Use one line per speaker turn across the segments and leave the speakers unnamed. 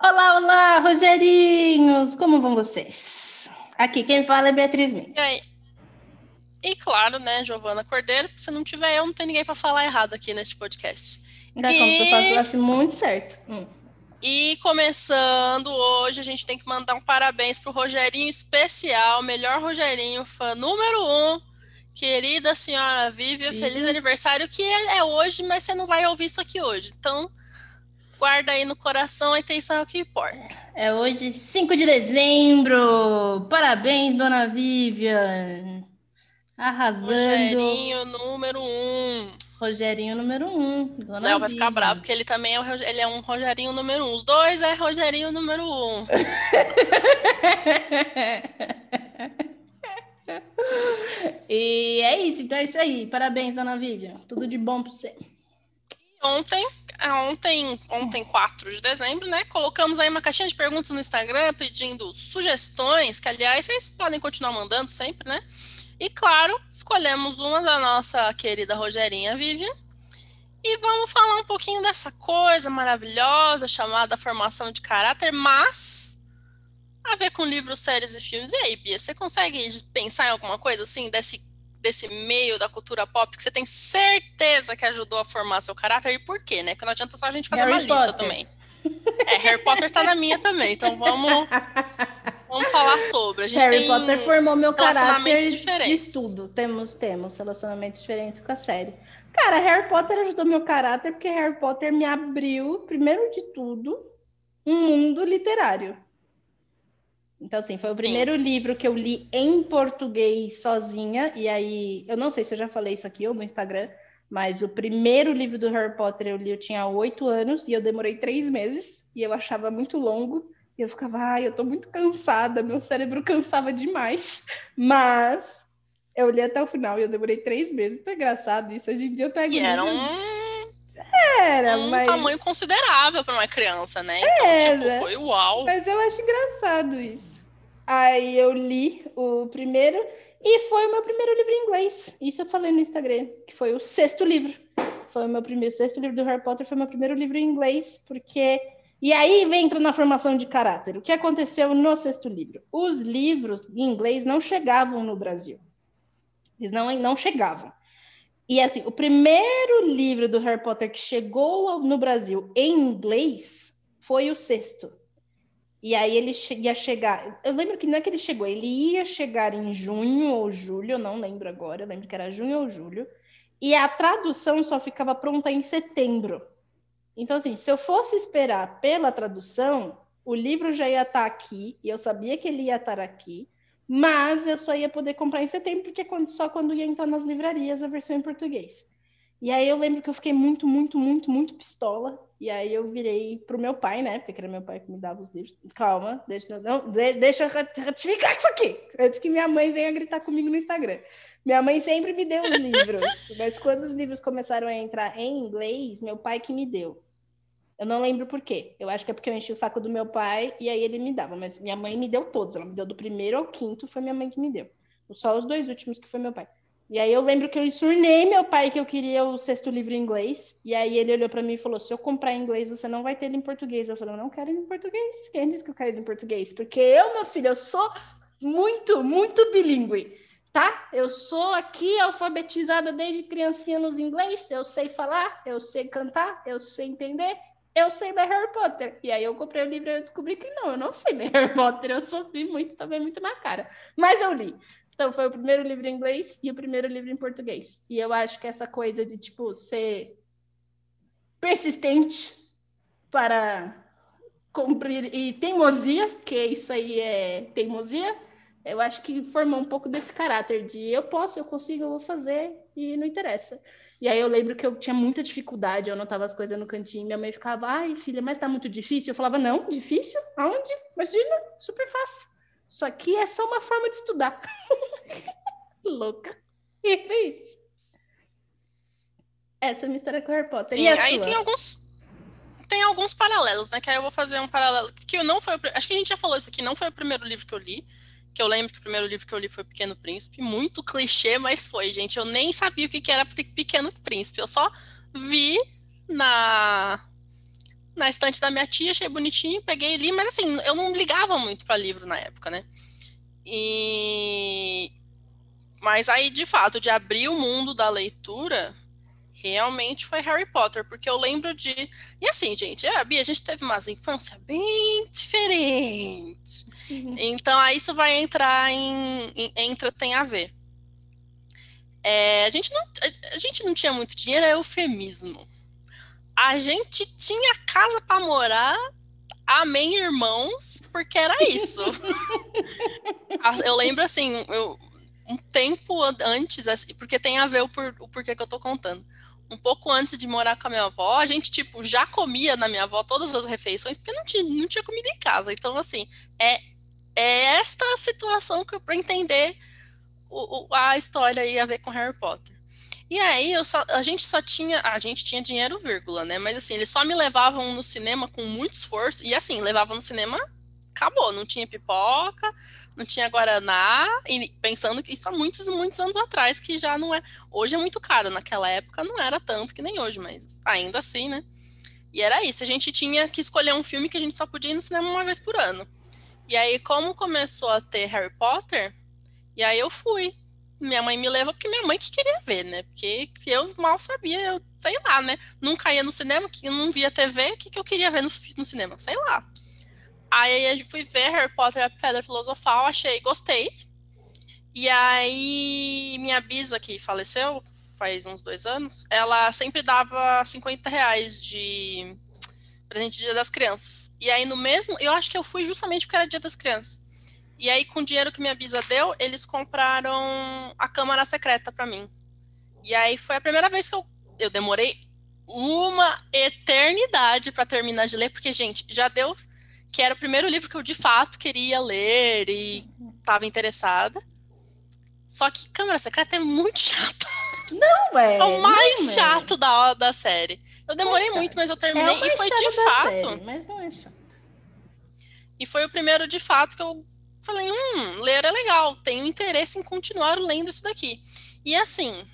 Olá, olá, Rogerinhos! Como vão vocês? Aqui quem fala é Beatriz Mendes.
E aí? E claro, né, Giovana Cordeiro, se não tiver eu, não tem ninguém para falar errado aqui neste podcast.
Ainda e... como se eu falasse muito certo. Hum.
E começando hoje, a gente tem que mandar um parabéns pro Rogerinho especial, melhor Rogerinho, fã número um. Querida senhora Vívia, feliz aniversário, que é, é hoje, mas você não vai ouvir isso aqui hoje. Então, guarda aí no coração, a intenção é o que importa.
É hoje, 5 de dezembro. Parabéns, dona Vivian. Arrasando.
Rogerinho número 1. Um.
Rogerinho número 1. Um,
Léo vai ficar bravo, porque ele também é, ele é um Rogerinho número 1. Um. Os dois é Rogerinho número 1. Um.
e é isso, então é isso aí. Parabéns, dona Vivian. Tudo de bom para você.
Ontem é, ontem, ontem 4 de dezembro, né? Colocamos aí uma caixinha de perguntas no Instagram pedindo sugestões, que aliás vocês podem continuar mandando sempre, né? E claro, escolhemos uma da nossa querida Rogerinha Vivian. E vamos falar um pouquinho dessa coisa maravilhosa chamada formação de caráter, mas a ver com livros, séries e filmes. E aí, Bia, você consegue pensar em alguma coisa assim desse desse meio da cultura pop que você tem certeza que ajudou a formar seu caráter e por quê, né? Porque não adianta só a gente fazer Harry uma Potter. lista também. É, Harry Potter tá na minha também, então vamos, vamos falar sobre. A gente
Harry
tem
Potter formou meu caráter diferentes. de tudo. Temos, temos relacionamentos diferentes com a série. Cara, Harry Potter ajudou meu caráter porque Harry Potter me abriu, primeiro de tudo, um mundo literário. Então, assim, foi o primeiro Sim. livro que eu li em português sozinha. E aí, eu não sei se eu já falei isso aqui ou no Instagram, mas o primeiro livro do Harry Potter eu li, eu tinha oito anos e eu demorei três meses e eu achava muito longo. E eu ficava, ai, eu tô muito cansada, meu cérebro cansava demais. Mas eu li até o final e eu demorei três meses. Então é engraçado isso. Hoje em dia eu pego.
E era um era, um mas... tamanho considerável para uma criança, né? Então, era, tipo, foi uau.
Mas eu acho engraçado isso. Aí eu li o primeiro e foi o meu primeiro livro em inglês. Isso eu falei no Instagram, que foi o sexto livro. Foi o meu primeiro, o sexto livro do Harry Potter foi o meu primeiro livro em inglês, porque e aí vem entra na formação de caráter. O que aconteceu no sexto livro? Os livros em inglês não chegavam no Brasil. Eles não, não chegavam. E assim, o primeiro livro do Harry Potter que chegou no Brasil em inglês foi o sexto. E aí ele ia chegar. Eu lembro que não é que ele chegou, ele ia chegar em junho ou julho, eu não lembro agora, eu lembro que era junho ou julho. E a tradução só ficava pronta em setembro. Então, assim, se eu fosse esperar pela tradução, o livro já ia estar aqui, e eu sabia que ele ia estar aqui. Mas eu só ia poder comprar em setembro, porque é só quando ia entrar nas livrarias a versão em português. E aí eu lembro que eu fiquei muito, muito, muito, muito pistola. E aí eu virei pro meu pai, né? Porque era meu pai que me dava os livros. Calma, deixa, não, deixa eu ratificar isso aqui. Antes que minha mãe venha gritar comigo no Instagram. Minha mãe sempre me deu os livros. mas quando os livros começaram a entrar em inglês, meu pai que me deu. Eu não lembro por quê. Eu acho que é porque eu enchi o saco do meu pai e aí ele me dava. Mas minha mãe me deu todos. Ela me deu do primeiro ao quinto, foi minha mãe que me deu. Só os dois últimos que foi meu pai. E aí eu lembro que eu ensurnei meu pai que eu queria o sexto livro em inglês. E aí ele olhou para mim e falou: se eu comprar em inglês, você não vai ter ele em português. Eu falei: eu não quero ele em português. Quem disse que eu quero ele em português? Porque eu, meu filho, eu sou muito, muito bilíngue. Tá? Eu sou aqui alfabetizada desde criancinha nos inglês. Eu sei falar, eu sei cantar, eu sei entender eu sei ler Harry Potter. E aí eu comprei o livro e eu descobri que não, eu não sei ler Harry Potter. Eu sofri muito, também muito na cara. Mas eu li. Então foi o primeiro livro em inglês e o primeiro livro em português. E eu acho que essa coisa de, tipo, ser persistente para cumprir e teimosia, que isso aí é teimosia, eu acho que formou um pouco desse caráter de eu posso, eu consigo, eu vou fazer e não interessa. E aí eu lembro que eu tinha muita dificuldade, eu anotava as coisas no cantinho, minha mãe ficava, ai, filha, mas tá muito difícil? Eu falava, não, difícil? Aonde? Imagina, super fácil. Isso aqui é só uma forma de estudar. Louca. E foi isso. Essa é a minha história com Harry Potter.
Sim, e aí sua? tem alguns tem alguns paralelos, né? Que aí eu vou fazer um paralelo que não foi, acho que a gente já falou isso aqui, não foi o primeiro livro que eu li, que eu lembro que o primeiro livro que eu li foi Pequeno Príncipe, muito clichê, mas foi, gente. Eu nem sabia o que era Pequeno Príncipe, eu só vi na na estante da minha tia, achei bonitinho, peguei e li, mas assim, eu não ligava muito para livro na época, né? E mas aí, de fato, de abrir o mundo da leitura, realmente foi Harry Potter, porque eu lembro de. E assim, gente, a Bia, a gente teve uma infância bem diferente. Sim. Então, aí isso vai entrar em, em. Entra, tem a ver. É, a, gente não, a gente não tinha muito dinheiro, é eufemismo. A gente tinha casa para morar, amém, irmãos, porque era isso. eu lembro assim, eu, um tempo antes, assim, porque tem a ver o, por, o porquê que eu tô contando um pouco antes de morar com a minha avó, a gente, tipo, já comia na minha avó todas as refeições, porque não tinha, não tinha comida em casa. Então, assim, é, é esta situação que para entender o, o, a história aí a ver com Harry Potter. E aí, eu só, a gente só tinha, a gente tinha dinheiro, vírgula, né? Mas assim, eles só me levavam no cinema com muito esforço, e assim, levavam no cinema, acabou, não tinha pipoca, não tinha Guaraná, e pensando que isso há muitos, muitos anos atrás, que já não é. Hoje é muito caro, naquela época não era tanto que nem hoje, mas ainda assim, né? E era isso, a gente tinha que escolher um filme que a gente só podia ir no cinema uma vez por ano. E aí, como começou a ter Harry Potter, e aí eu fui. Minha mãe me levou porque minha mãe que queria ver, né? Porque eu mal sabia, eu sei lá, né? Nunca ia no cinema, que não via TV, o que, que eu queria ver no, no cinema? Sei lá. Aí eu fui ver Harry Potter a Pedra Filosofal, achei, gostei. E aí minha bisa, que faleceu faz uns dois anos, ela sempre dava 50 reais de presente de Dia das Crianças. E aí no mesmo, eu acho que eu fui justamente porque era Dia das Crianças. E aí com o dinheiro que minha bisa deu, eles compraram a Câmara Secreta para mim. E aí foi a primeira vez que eu, eu demorei uma eternidade para terminar de ler, porque gente, já deu que era o primeiro livro que eu de fato queria ler e estava interessada. Só que Câmara Secreta é muito chato.
Não é.
É o mais é. chato da, da série. Eu demorei muito, mas eu terminei é e foi de fato. Série,
mas não é chato.
E foi o primeiro de fato que eu falei, hum, ler é legal, tenho interesse em continuar lendo isso daqui. E assim,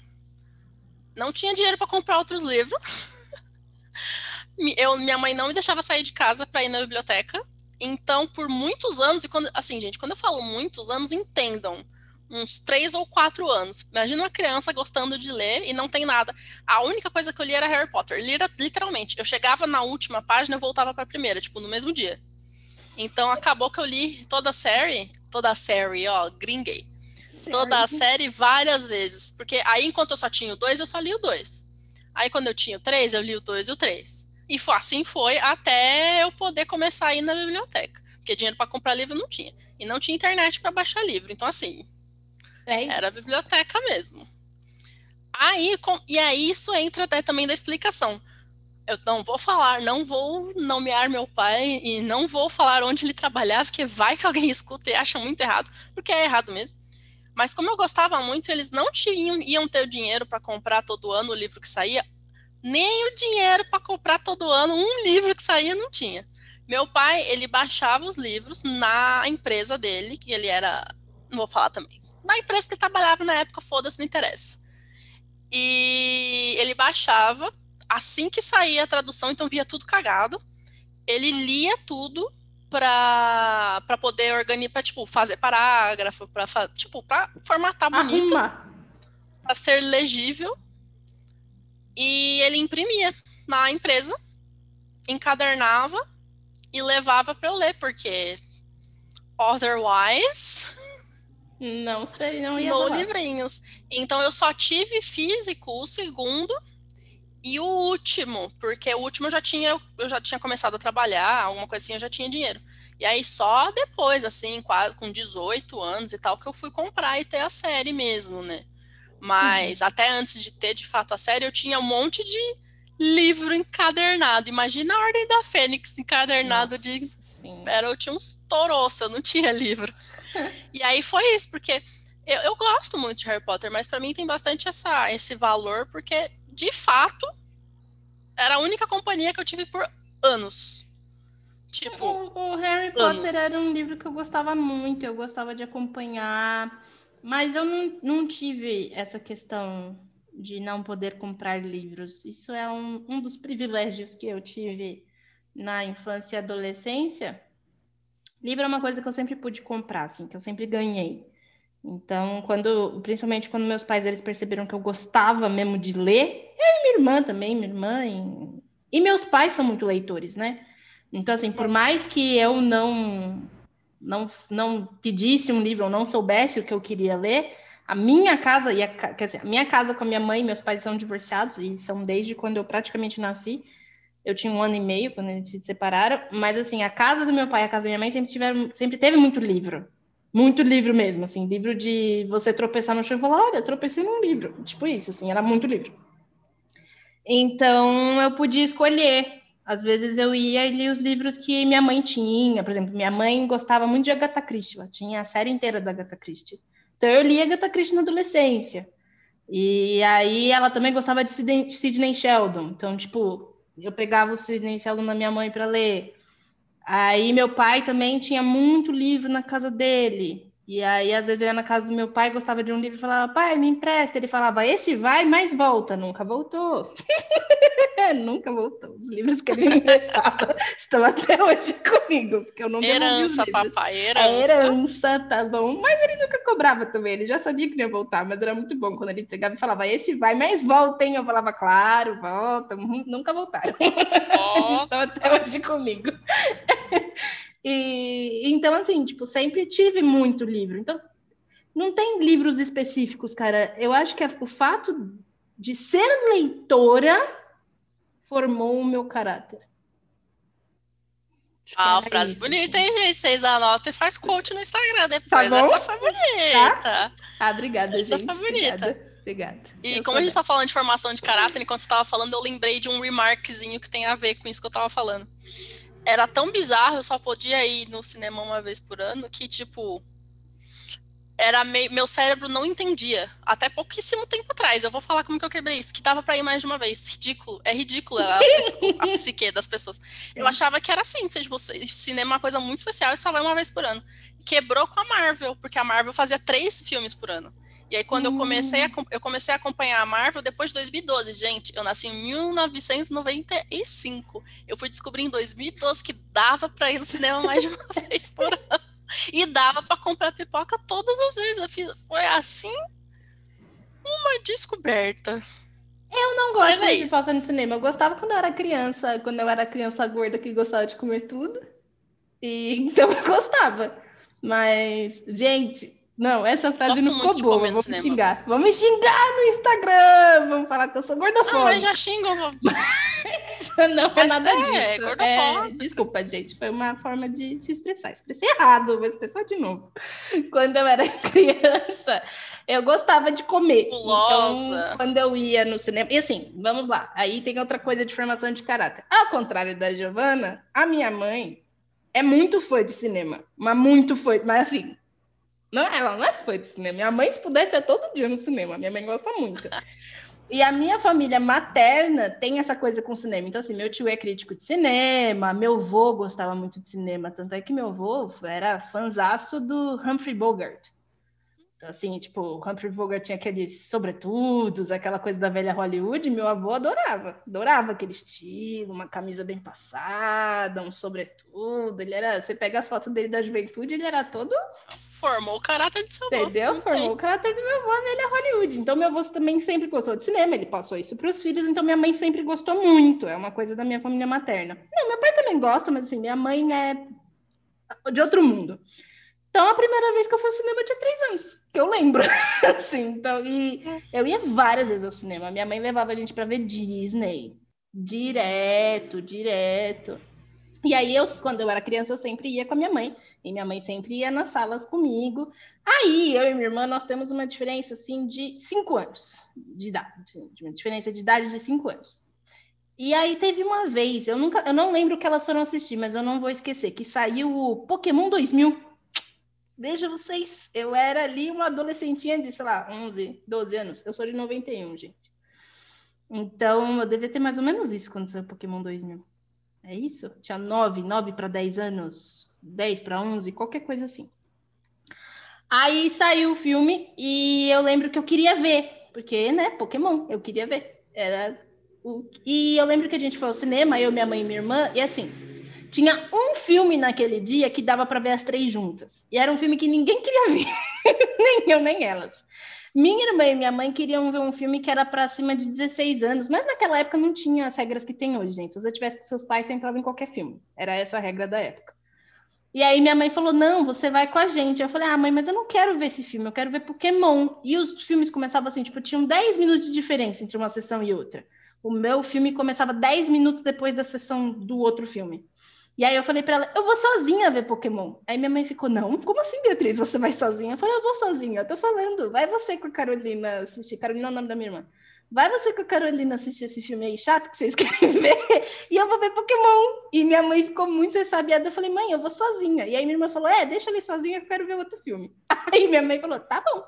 não tinha dinheiro para comprar outros livros. eu, minha mãe não me deixava sair de casa para ir na biblioteca. Então, por muitos anos, e quando, assim, gente, quando eu falo muitos anos, entendam, uns três ou quatro anos. Imagina uma criança gostando de ler e não tem nada. A única coisa que eu li era Harry Potter, literalmente. Eu chegava na última página e voltava para a primeira, tipo, no mesmo dia. Então, acabou que eu li toda a série, toda a série, ó, gringuei. Toda a série várias vezes. Porque aí, enquanto eu só tinha o dois, eu só li o dois. Aí, quando eu tinha o três, eu li o dois e o três. E assim foi até eu poder começar a ir na biblioteca. Porque dinheiro para comprar livro não tinha. E não tinha internet para baixar livro. Então, assim, é era biblioteca mesmo. Aí, com, e aí isso entra até também da explicação. Eu não vou falar, não vou nomear meu pai e não vou falar onde ele trabalhava, porque vai que alguém escuta e acha muito errado, porque é errado mesmo. Mas como eu gostava muito, eles não tinham, iam ter o dinheiro para comprar todo ano o livro que saía, nem o dinheiro para comprar todo ano um livro que saía não tinha. Meu pai, ele baixava os livros na empresa dele, que ele era, não vou falar também, na empresa que ele trabalhava na época, foda-se, não interessa. E ele baixava, assim que saía a tradução, então via tudo cagado. Ele lia tudo para poder organizar, para tipo, fazer parágrafo, para tipo, para formatar bonito, para ser legível. E ele imprimia na empresa, encadernava e levava para eu ler, porque otherwise
não sei, não ia
no livrinhos. Então eu só tive físico o segundo e o último, porque o último eu já tinha eu já tinha começado a trabalhar, alguma coisa assim, eu já tinha dinheiro. E aí só depois assim, quase com 18 anos e tal que eu fui comprar e ter a série mesmo, né? Mas uhum. até antes de ter de fato a série, eu tinha um monte de livro encadernado. Imagina a Ordem da Fênix encadernado Nossa, de. Sim. Era, eu tinha uns toroços, eu não tinha livro. e aí foi isso, porque eu, eu gosto muito de Harry Potter, mas para mim tem bastante essa, esse valor, porque de fato era a única companhia que eu tive por anos. Tipo,
o, o Harry anos. Potter era um livro que eu gostava muito, eu gostava de acompanhar. Mas eu não, não tive essa questão de não poder comprar livros. Isso é um, um dos privilégios que eu tive na infância e adolescência, livro é uma coisa que eu sempre pude comprar, assim, que eu sempre ganhei. Então, quando, principalmente quando meus pais eles perceberam que eu gostava mesmo de ler, eu e minha irmã também, minha irmã e, e meus pais são muito leitores, né? Então, assim, por mais que eu não não não pedisse um livro ou não soubesse o que eu queria ler, a minha casa e a, quer dizer, a minha casa com a minha mãe, meus pais são divorciados e são desde quando eu praticamente nasci. Eu tinha um ano e meio quando eles se separaram, mas assim, a casa do meu pai e a casa da minha mãe sempre tiveram, sempre teve muito livro. Muito livro mesmo, assim, livro de você tropeçar no chão e falar, olha, tropecei num livro. Tipo isso, assim, era muito livro. Então, eu podia escolher. Às vezes eu ia e lia os livros que minha mãe tinha. Por exemplo, minha mãe gostava muito de Agatha Christie, ela tinha a série inteira da Agatha Christie. Então eu li Agatha Christie na adolescência. E aí ela também gostava de Sidney Sheldon. Então, tipo, eu pegava o Sidney Sheldon da minha mãe para ler. Aí meu pai também tinha muito livro na casa dele. E aí, às vezes, eu ia na casa do meu pai, gostava de um livro e falava, pai, me empresta. Ele falava, esse vai, mas volta. Nunca voltou. Nunca voltou. Os livros que ele me emprestava estão até hoje comigo, porque eu não
Herança, papai, herança. A
herança, tá bom. Mas ele nunca cobrava também, ele já sabia que ia voltar, mas era muito bom quando ele entregava e falava, esse vai, mas volta, hein? Eu falava, claro, volta. Nunca voltaram. Oh. estão até hoje comigo. E então, assim, tipo, sempre tive muito livro. Então, não tem livros específicos, cara. Eu acho que é o fato de ser leitora formou o meu caráter.
Ah, é frase isso, bonita, assim. hein, gente? Vocês anotam e faz coach no Instagram depois. Tá Essa foi bonita.
Tá? Ah, obrigada,
Essa
gente.
foi bonita.
Obrigada. Obrigada.
E eu como a gente está falando de formação de caráter, enquanto você estava falando, eu lembrei de um remarkzinho que tem a ver com isso que eu estava falando era tão bizarro, eu só podia ir no cinema uma vez por ano, que, tipo, era meio, meu cérebro não entendia. Até pouquíssimo tempo atrás. Eu vou falar como que eu quebrei isso, que dava para ir mais de uma vez. Ridículo. É ridículo a, a psique das pessoas. Eu achava que era assim, seja, tipo, cinema é uma coisa muito especial e só vai uma vez por ano. Quebrou com a Marvel, porque a Marvel fazia três filmes por ano. E aí, quando hum. eu, comecei a, hum. eu comecei a acompanhar a Marvel depois de 2012. Gente, eu nasci em 1995. Eu fui descobrir em 2012 que dava para ir no cinema mais de uma vez por ano. E dava para comprar pipoca todas as vezes. Fiz, foi assim uma descoberta.
Eu não gosto de pipoca no cinema. Eu gostava quando eu era criança, quando eu era criança gorda que gostava de comer tudo. E então eu gostava. Mas, gente, não, essa frase Gosto não ficou boa. Vamos cinema. xingar. Vamos xingar no Instagram. Vamos falar que eu sou gordofóbica. Ah,
mas já xingam.
não é nada é, disso. É, gordofóbica. É, desculpa, gente. Foi uma forma de se expressar. Expressei errado. Vou expressar de novo. Quando eu era criança, eu gostava de comer. Então, quando eu ia no cinema... E assim, vamos lá. Aí tem outra coisa de formação de caráter. Ao contrário da Giovana, a minha mãe é muito fã de cinema. Mas muito fã. Mas assim não, ela não é fã de cinema. Minha mãe, se pudesse, é todo dia no cinema. Minha mãe gosta muito. E a minha família materna tem essa coisa com cinema. Então, assim, meu tio é crítico de cinema, meu avô gostava muito de cinema. Tanto é que meu avô era fanzaço do Humphrey Bogart. Então, assim, tipo, Humphrey Bogart tinha aqueles sobretudos, aquela coisa da velha Hollywood, meu avô adorava, adorava aquele estilo, uma camisa bem passada, um sobretudo, ele era, você pega as fotos dele da juventude, ele era todo...
Formou o caráter de seu avô.
Entendeu? Formou o caráter do meu avô, a velha Hollywood. Então, meu avô também sempre gostou de cinema, ele passou isso para os filhos, então minha mãe sempre gostou muito, é uma coisa da minha família materna. Não, meu pai também gosta, mas assim, minha mãe é de outro mundo. Então, a primeira vez que eu fui ao cinema eu tinha três anos, que eu lembro. assim, então, e eu ia várias vezes ao cinema. Minha mãe levava a gente para ver Disney. Direto, direto. E aí, eu, quando eu era criança, eu sempre ia com a minha mãe. E minha mãe sempre ia nas salas comigo. Aí, eu e minha irmã, nós temos uma diferença, assim, de cinco anos de idade. Uma diferença de idade de cinco anos. E aí, teve uma vez, eu, nunca, eu não lembro que elas foram assistir, mas eu não vou esquecer, que saiu o Pokémon 2000. Veja vocês, eu era ali uma adolescentinha de, sei lá, 11, 12 anos. Eu sou de 91, gente. Então, eu devia ter mais ou menos isso quando saiu Pokémon 2000. É isso? Tinha 9, 9 para 10 anos, 10 para 11, qualquer coisa assim. Aí saiu o filme e eu lembro que eu queria ver, porque, né, Pokémon, eu queria ver. Era o... E eu lembro que a gente foi ao cinema, eu, minha mãe e minha irmã, e assim, Tinha um filme naquele dia que dava para ver as três juntas. E era um filme que ninguém queria ver, nem eu, nem elas. Minha irmã e minha mãe queriam ver um filme que era para cima de 16 anos, mas naquela época não tinha as regras que tem hoje, gente. Se você tivesse com seus pais, você entrava em qualquer filme. Era essa a regra da época. E aí minha mãe falou: "Não, você vai com a gente". Eu falei: "Ah, mãe, mas eu não quero ver esse filme, eu quero ver Pokémon". E os filmes começavam assim, tipo, tinham 10 minutos de diferença entre uma sessão e outra. O meu filme começava 10 minutos depois da sessão do outro filme. E aí eu falei para ela, eu vou sozinha ver Pokémon. Aí minha mãe ficou, não, como assim, Beatriz, você vai sozinha? Eu falei, eu vou sozinha, eu tô falando, vai você com a Carolina assistir. Carolina é o nome da minha irmã. Vai você com a Carolina assistir esse filme aí chato que vocês querem ver, e eu vou ver Pokémon. E minha mãe ficou muito ressabiada. Eu falei, mãe, eu vou sozinha. E aí minha irmã falou, é, deixa ele sozinha que eu quero ver outro filme. Aí minha mãe falou, tá bom.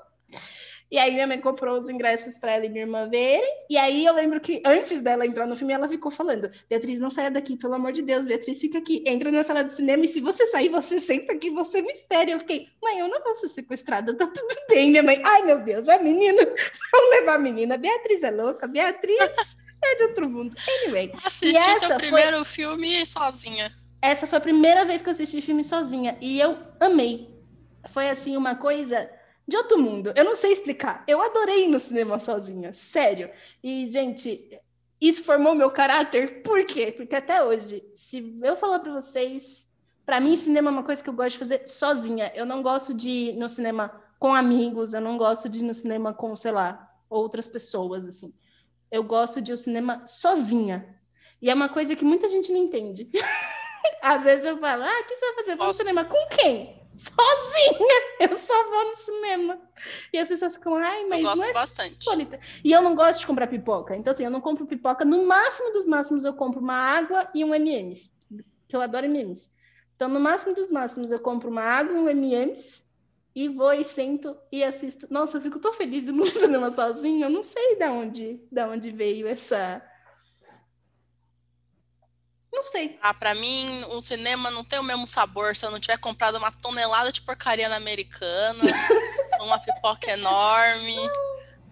E aí minha mãe comprou os ingressos para ela e minha irmã verem. E aí eu lembro que antes dela entrar no filme, ela ficou falando: Beatriz, não saia daqui, pelo amor de Deus, Beatriz, fica aqui, entra na sala de cinema e se você sair, você senta aqui, você me espere. Eu fiquei, mãe, eu não vou ser sequestrada, tá tudo bem, minha mãe. Ai, meu Deus, é menina, vamos levar a menina. Beatriz é louca, Beatriz é de outro mundo. Anyway.
Assisti seu primeiro foi... filme sozinha.
Essa foi a primeira vez que eu assisti filme sozinha e eu amei. Foi assim uma coisa de outro mundo. Eu não sei explicar. Eu adorei ir no cinema sozinha, sério. E, gente, isso formou meu caráter. Por quê? Porque até hoje, se eu falar para vocês, para mim, cinema é uma coisa que eu gosto de fazer sozinha. Eu não gosto de ir no cinema com amigos, eu não gosto de ir no cinema com, sei lá, outras pessoas, assim. Eu gosto de ir ao cinema sozinha. E é uma coisa que muita gente não entende. Às vezes eu falo, ah, o que você vai fazer? Vamos no cinema com quem? Sozinha. Eu só vou no cinema. E as pessoas ficam, ai, mas
eu
não é
bastante.
Solita. E eu não gosto de comprar pipoca. Então, assim, eu não compro pipoca. No máximo dos máximos, eu compro uma água e um M&M's. Que eu adoro M&M's. Então, no máximo dos máximos, eu compro uma água e um M&M's. E vou e sento e assisto. Nossa, eu fico tão feliz no cinema sozinho. Eu não sei de onde, de onde veio essa não sei.
Ah, pra mim, o cinema não tem o mesmo sabor se eu não tiver comprado uma tonelada de porcaria na americana, uma pipoca enorme.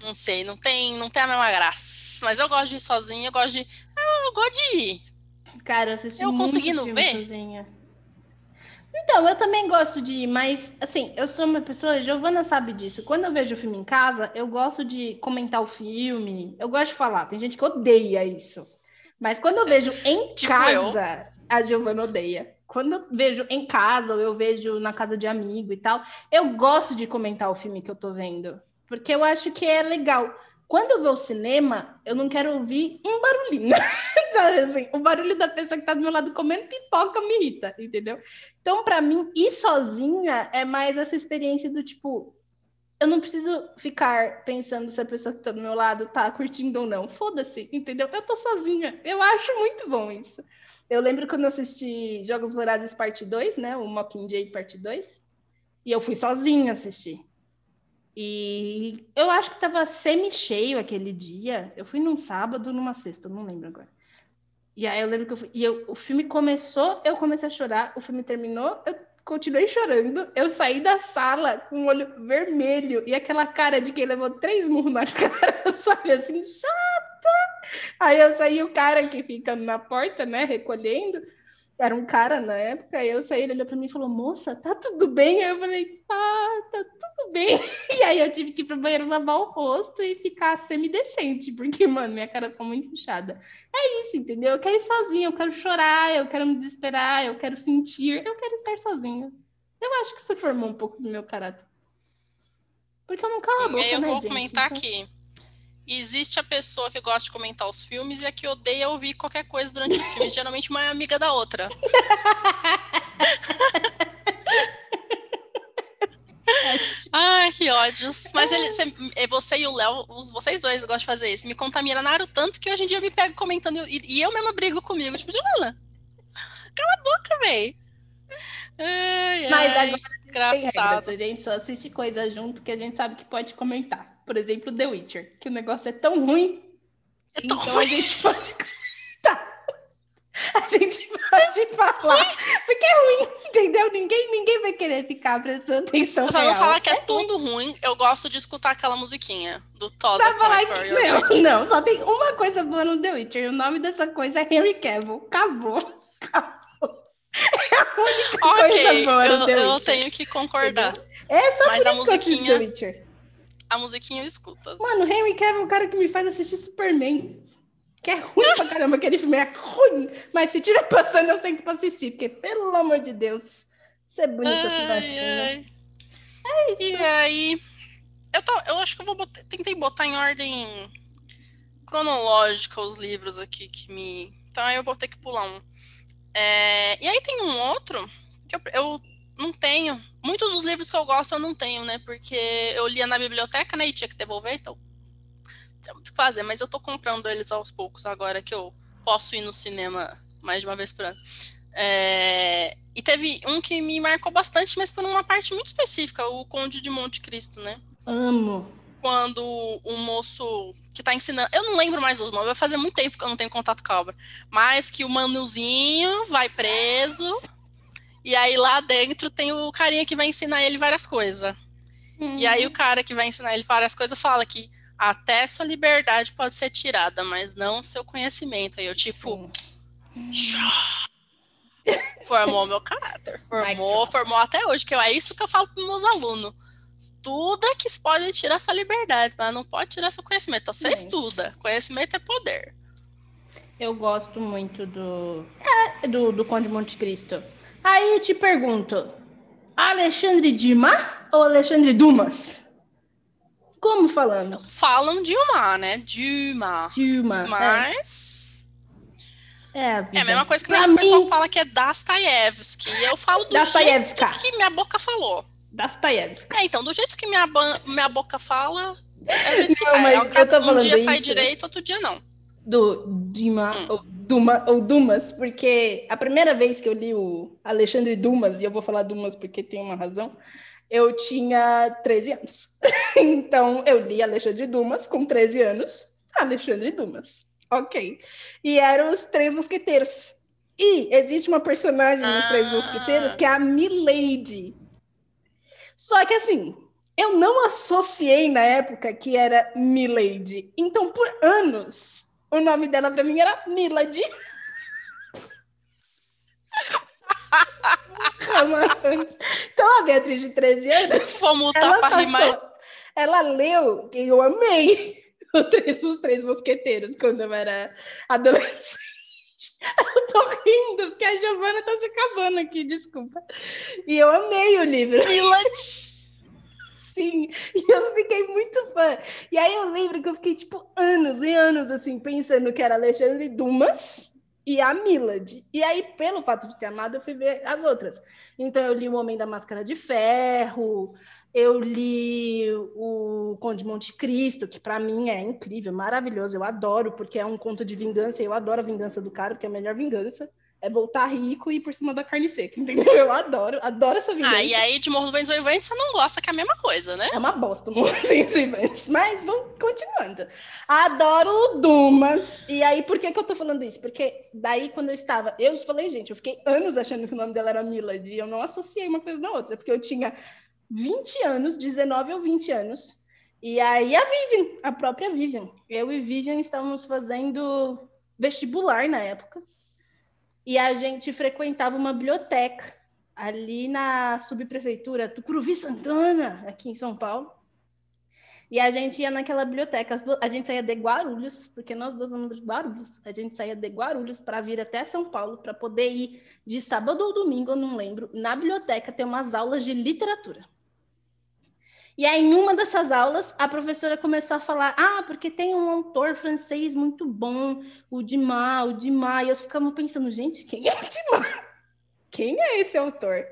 Não sei, não tem, não tem a mesma graça. Mas eu gosto de ir sozinha, eu gosto de. Ah, eu gosto de ir.
Cara, eu assisti Eu conseguindo ver? Sozinha. Então, eu também gosto de ir, mas assim, eu sou uma pessoa, Giovana sabe disso. Quando eu vejo o filme em casa, eu gosto de comentar o filme, eu gosto de falar. Tem gente que odeia isso. Mas quando eu vejo em tipo casa, eu. a Giovana odeia. Quando eu vejo em casa, ou eu vejo na casa de amigo e tal, eu gosto de comentar o filme que eu tô vendo. Porque eu acho que é legal. Quando eu vou ao cinema, eu não quero ouvir um barulhinho. assim, o barulho da pessoa que tá do meu lado comendo pipoca me irrita, entendeu? Então, para mim, ir sozinha é mais essa experiência do tipo, eu não preciso ficar pensando se a pessoa que tá do meu lado tá curtindo ou não. Foda-se, entendeu? Eu tô sozinha. Eu acho muito bom isso. Eu lembro quando eu assisti Jogos Vorazes Parte 2, né? O Mockingjay Parte 2. E eu fui sozinha assistir. E eu acho que tava semi-cheio aquele dia. Eu fui num sábado, numa sexta, não lembro agora. E aí eu lembro que eu fui... E eu, o filme começou, eu comecei a chorar. O filme terminou, eu continuei chorando. Eu saí da sala com o olho vermelho e aquela cara de quem levou três murros na cara, sabe? Assim, chata! Aí eu saí, o cara que fica na porta, né, recolhendo, era um cara na época, aí eu saí, ele olhou para mim e falou, moça, tá tudo bem? Aí eu falei, ah, tá tudo bem. E aí eu tive que ir pro banheiro lavar o rosto e ficar semidecente, porque, mano, minha cara ficou muito inchada. É isso, entendeu? Eu quero ir sozinha, eu quero chorar, eu quero me desesperar, eu quero sentir, eu quero estar sozinha. Eu acho que isso formou um pouco do meu caráter. Porque eu não calo a boca,
eu
né,
vou
gente?
comentar então... aqui existe a pessoa que gosta de comentar os filmes e a que odeia ouvir qualquer coisa durante os filmes. Geralmente uma é amiga da outra. Ai, que ódios. Mas ele, você e o Léo, vocês dois gostam de fazer isso. Me contaminaram tanto que hoje em dia eu me pego comentando e, e eu mesma brigo comigo. Tipo, Giovana, cala a boca, véi.
Mas agora engraçado. a gente só assiste coisa junto que a gente sabe que pode comentar por exemplo, The Witcher, que o negócio é tão ruim,
é tão
então
ruim.
a gente pode. tá. A gente pode falar, porque é ruim, entendeu? Ninguém, ninguém vai querer ficar prestando atenção.
Pra não falar que é, é tudo ruim. ruim, eu gosto de escutar aquela musiquinha do Tosa
falar que, não, não, só tem uma coisa boa no The Witcher. O nome dessa coisa é Henry Cavill. Acabou. Acabou. É a única coisa
Ok,
boa
eu,
do The
eu
Witcher.
tenho que concordar.
É só
Mas
por
a
eu
musiquinha-
The Witcher.
A musiquinha eu escuto. assim.
Mano, Henry Cavill é o cara que me faz assistir Superman. Que é ruim pra caramba, aquele filme é ruim. Mas se tira passando, eu sento pra assistir. Porque, pelo amor de Deus, ser bonita assim
Ai,
baixinha.
ai. E aí, eu, tô, eu acho que eu vou botar, tentei botar em ordem cronológica os livros aqui que me. Então aí eu vou ter que pular um. É, e aí tem um outro que eu, eu não tenho. Muitos dos livros que eu gosto eu não tenho, né? Porque eu lia na biblioteca, né? E tinha que devolver, então. Tinha muito o que fazer, mas eu tô comprando eles aos poucos agora que eu posso ir no cinema mais de uma vez por ano. É, e teve um que me marcou bastante, mas por uma parte muito específica, o Conde de Monte Cristo, né?
Amo.
Quando o moço que tá ensinando. Eu não lembro mais os nomes, vai fazer muito tempo que eu não tenho contato com a obra. Mas que o Manuzinho vai preso. E aí lá dentro tem o carinha que vai ensinar ele várias coisas. E aí o cara que vai ensinar ele várias coisas fala que até sua liberdade pode ser tirada, mas não seu conhecimento. Aí eu, tipo, formou meu caráter. Formou, formou até hoje, que é isso que eu falo para meus alunos. Estuda que pode tirar sua liberdade, mas não pode tirar seu conhecimento. Então você estuda. Conhecimento é poder.
Eu gosto muito do. É, do, do Conde Monte Cristo. Aí eu te pergunto: Alexandre Dumas ou Alexandre Dumas? Como falamos?
Falam Dilma, né? Dilma.
Dumas.
Mas.
É, é a.
É a mesma coisa que
Pra
o pessoal
mim,
fala que é Dostoiévski. Eu falo do jeito que minha boca falou.
Dostoiévski.
É, então, do jeito que minha, minha boca fala, é o jeito que
Não,
sai.
mas
É,
eu tô
um dia sai direito, outro dia não.
do Dima,
Hum.
ou, Duma, ou Dumas, porque a primeira vez que eu li o Alexandre Dumas, e eu vou falar Dumas porque tem uma razão, eu tinha 13 anos. então eu li Alexandre Dumas com 13 anos, Alexandre Dumas. Ok. E eram os Três Mosqueteiros. E existe uma personagem nos Três
Ah.
Mosqueteiros que é a Milady. Só que assim, eu não associei na época que era Milady. Então, por anos, o nome dela para mim era Milady. então, a Beatriz de 13 anos, ela
pra rimar.
passou, ela leu, que eu amei, três, os Três Mosqueteiros, quando eu era adolescente. Eu tô rindo, porque a Giovana tá se acabando aqui, desculpa. E eu amei o livro.
Milady.
Sim, e eu fiquei muito fã. E aí eu lembro que eu fiquei, tipo, anos e anos, assim, pensando que era Alexandre Dumas e a Milady. E aí, pelo fato de ter amado, eu fui ver as outras. Então, eu li O Homem da Máscara de Ferro, eu li o Conde Monte Cristo, que para mim é incrível, maravilhoso, eu adoro, porque é um conto de vingança, e eu adoro a vingança do cara, porque é a melhor vingança é voltar rico e ir por cima da carne seca, entendeu? Eu adoro, adoro essa vingança.
Ah, e aí de Morro do Vento você não gosta, que é a mesma coisa, né?
É uma bosta, não assim, mas vamos continuando. Adoro o Dumas. E aí, por que, que eu tô falando isso? Porque daí, quando eu estava. Eu falei, gente, eu fiquei anos achando que o nome dela era Milady. E eu não associei uma coisa na outra, porque eu tinha 20 anos, 19 ou 20 anos. E aí, a Vivian, a própria Vivian. Eu e Vivian estávamos fazendo vestibular na época. E a gente frequentava uma biblioteca ali na subprefeitura Tucuruvi Santana, aqui em São Paulo. E a gente ia naquela biblioteca, a gente saía de Guarulhos, porque nós dois somos de Guarulhos. A gente saía de Guarulhos para vir até São Paulo para poder ir de sábado ou domingo, eu não lembro, na biblioteca ter umas aulas de literatura. E aí, em uma dessas aulas, a professora começou a falar: Ah, porque tem um autor francês muito bom, o Dumas, o Dumas. E eu ficava pensando: Gente, quem é o Dumas? Quem é esse autor?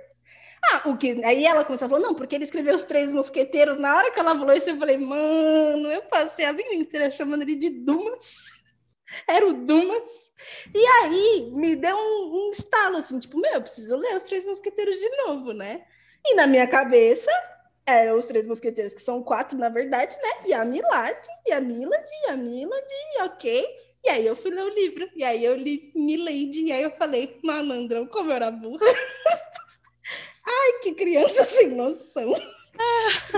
Ah, o que. Aí ela começou a falar: Não, porque ele escreveu Os Três Mosqueteiros. Na hora que ela falou isso, eu falei: Mano, eu passei a vida inteira chamando ele de Dumas. Era o Dumas. E aí me deu um, um estalo assim: Tipo, meu, eu preciso ler Os Três Mosqueteiros de novo, né? E na minha cabeça, eram os três mosqueteiros, que são quatro, na verdade, né? E a Milady, e a Milady, e a Milady, ok. E aí eu fui ler o livro, e aí eu li Milady, e aí eu falei, malandrão, como eu era burra. Ai, que criança sem noção.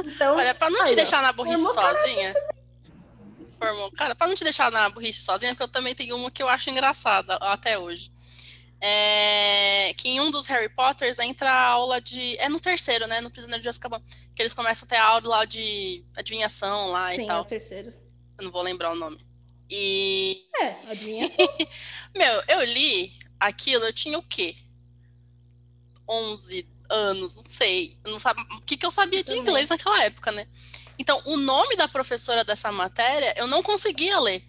Então,
Olha, pra não
aí,
te
ó,
deixar na burrice sozinha. Formou. Cara, pra não te deixar na burrice sozinha, porque eu também tenho uma que eu acho engraçada até hoje. É, que em um dos Harry Potters entra a aula de. É no terceiro, né? No Prisioneiro de Azkaban. Que eles começam a ter a aula lá de adivinhação lá
Sim,
e tal.
é o terceiro.
Eu não vou lembrar o nome. E.
É, adivinhação.
Meu, eu li aquilo, eu tinha o quê? 11 anos, não sei. Eu não sabe o que, que eu sabia de
Também.
inglês naquela época, né? Então, o nome da professora dessa matéria, eu não conseguia ler.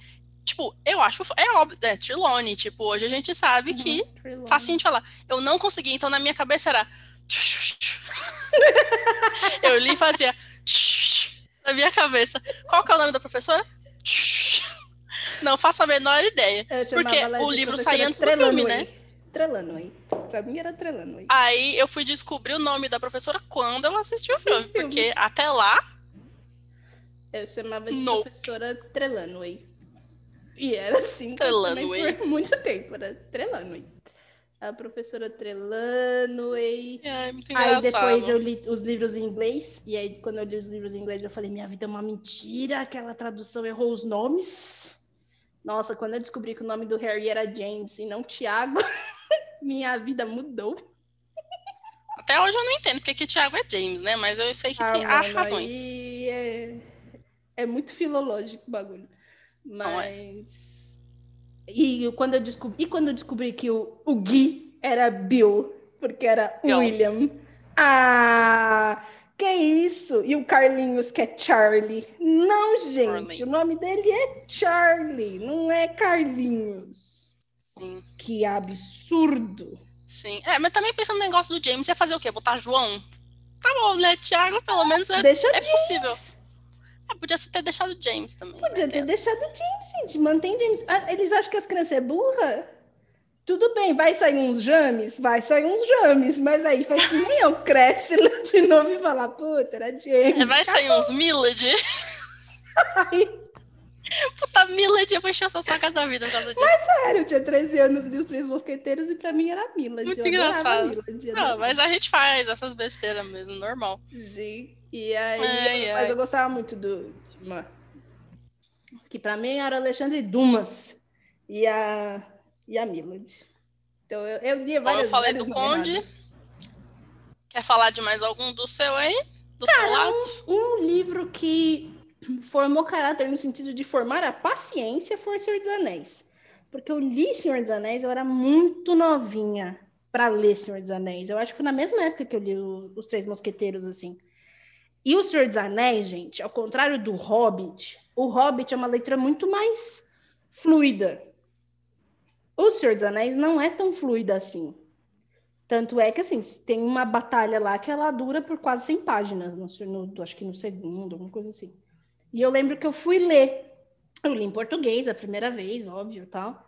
Tipo, eu acho, é óbvio, é Trelawney, tipo, hoje a gente sabe que
Uhum, Trelawney.
facinho de falar. Eu não conseguia, então na minha cabeça era. eu li e fazia. na minha cabeça. Qual que é o nome da professora? Não faço a menor ideia. Porque o livro saía antes do filme, né?
Trelawney. Pra mim era Trelawney.
Aí eu fui descobrir o nome da professora quando eu assisti o filme, porque até lá,
Eu chamava de
Nope.
professora Trelawney. E era assim
Trelawney.
por muito tempo. Era Trelawney. A professora Trelawney.
é muito
Aí
engraçado.
depois eu li os livros em inglês, e aí quando eu li os livros em inglês eu falei, minha vida é uma mentira, aquela tradução errou os nomes. Nossa, quando eu descobri que o nome do Harry era James e não Tiago, minha vida mudou.
Até hoje eu não entendo porque que Thiago é James, né? Mas eu sei que tem
Ah,
há
mano,
razões.
aí É, é muito filológico o bagulho.
É.
Mas. E quando eu descobri, e quando eu descobri que o, o Gui era Bill, porque era
Bill.
William. Ah! Que isso? E o Carlinhos, que é Charlie. Não, gente,
Charlie.
o nome dele é Charlie, não é Carlinhos.
Sim,
Que absurdo.
sim. É, mas também pensando no negócio do James, ia fazer o quê? Botar João? Tá bom, né? Thiago, pelo menos é,
Deixa
é
James.
possível. Ah, podia ter deixado James também. né?
Podia ter
Tem essa-
deixado James, gente. Mantém James. Ah, eles acham que as crianças é burra? Tudo bem, vai sair uns james? Vai sair uns james, mas aí faz que nem eu cresce de novo e falar, puta, era James.
É, Vai sair uns Millard. Puta, Millard, eu vou encher essa saca da vida por causa disso.
sério, eu tinha 13 anos, li os Três Mosqueteiros e pra mim era Millard.
Muito engraçado.
Millard,
Não,
adorava.
mas a gente faz essas besteiras mesmo, normal.
Sim. E aí,
Ai,
mas
ai.
eu gostava muito do. uma- Que pra mim era o Alexandre Dumas e a, e a Millard. Então eu, eu lia
Bom, eu
várias
falei
várias
do Conde. Quer falar de mais algum do seu aí? Do seu lado?
Um livro que formou caráter no sentido de formar a paciência foi O Senhor dos Anéis. Porque eu li Senhor dos Anéis, eu era muito novinha para ler Senhor dos Anéis. Eu acho que foi na mesma época que eu li o- Os Três Mosqueteiros, assim. E O Senhor dos Anéis, gente, ao contrário do Hobbit, o Hobbit é uma leitura muito mais fluida. O Senhor dos Anéis não é tão fluida assim. Tanto é que, assim, tem uma batalha lá que ela dura por quase 100 páginas, no, no- acho que no segundo, alguma coisa assim. E eu lembro que eu fui ler. Eu li em português a primeira vez, óbvio, tal.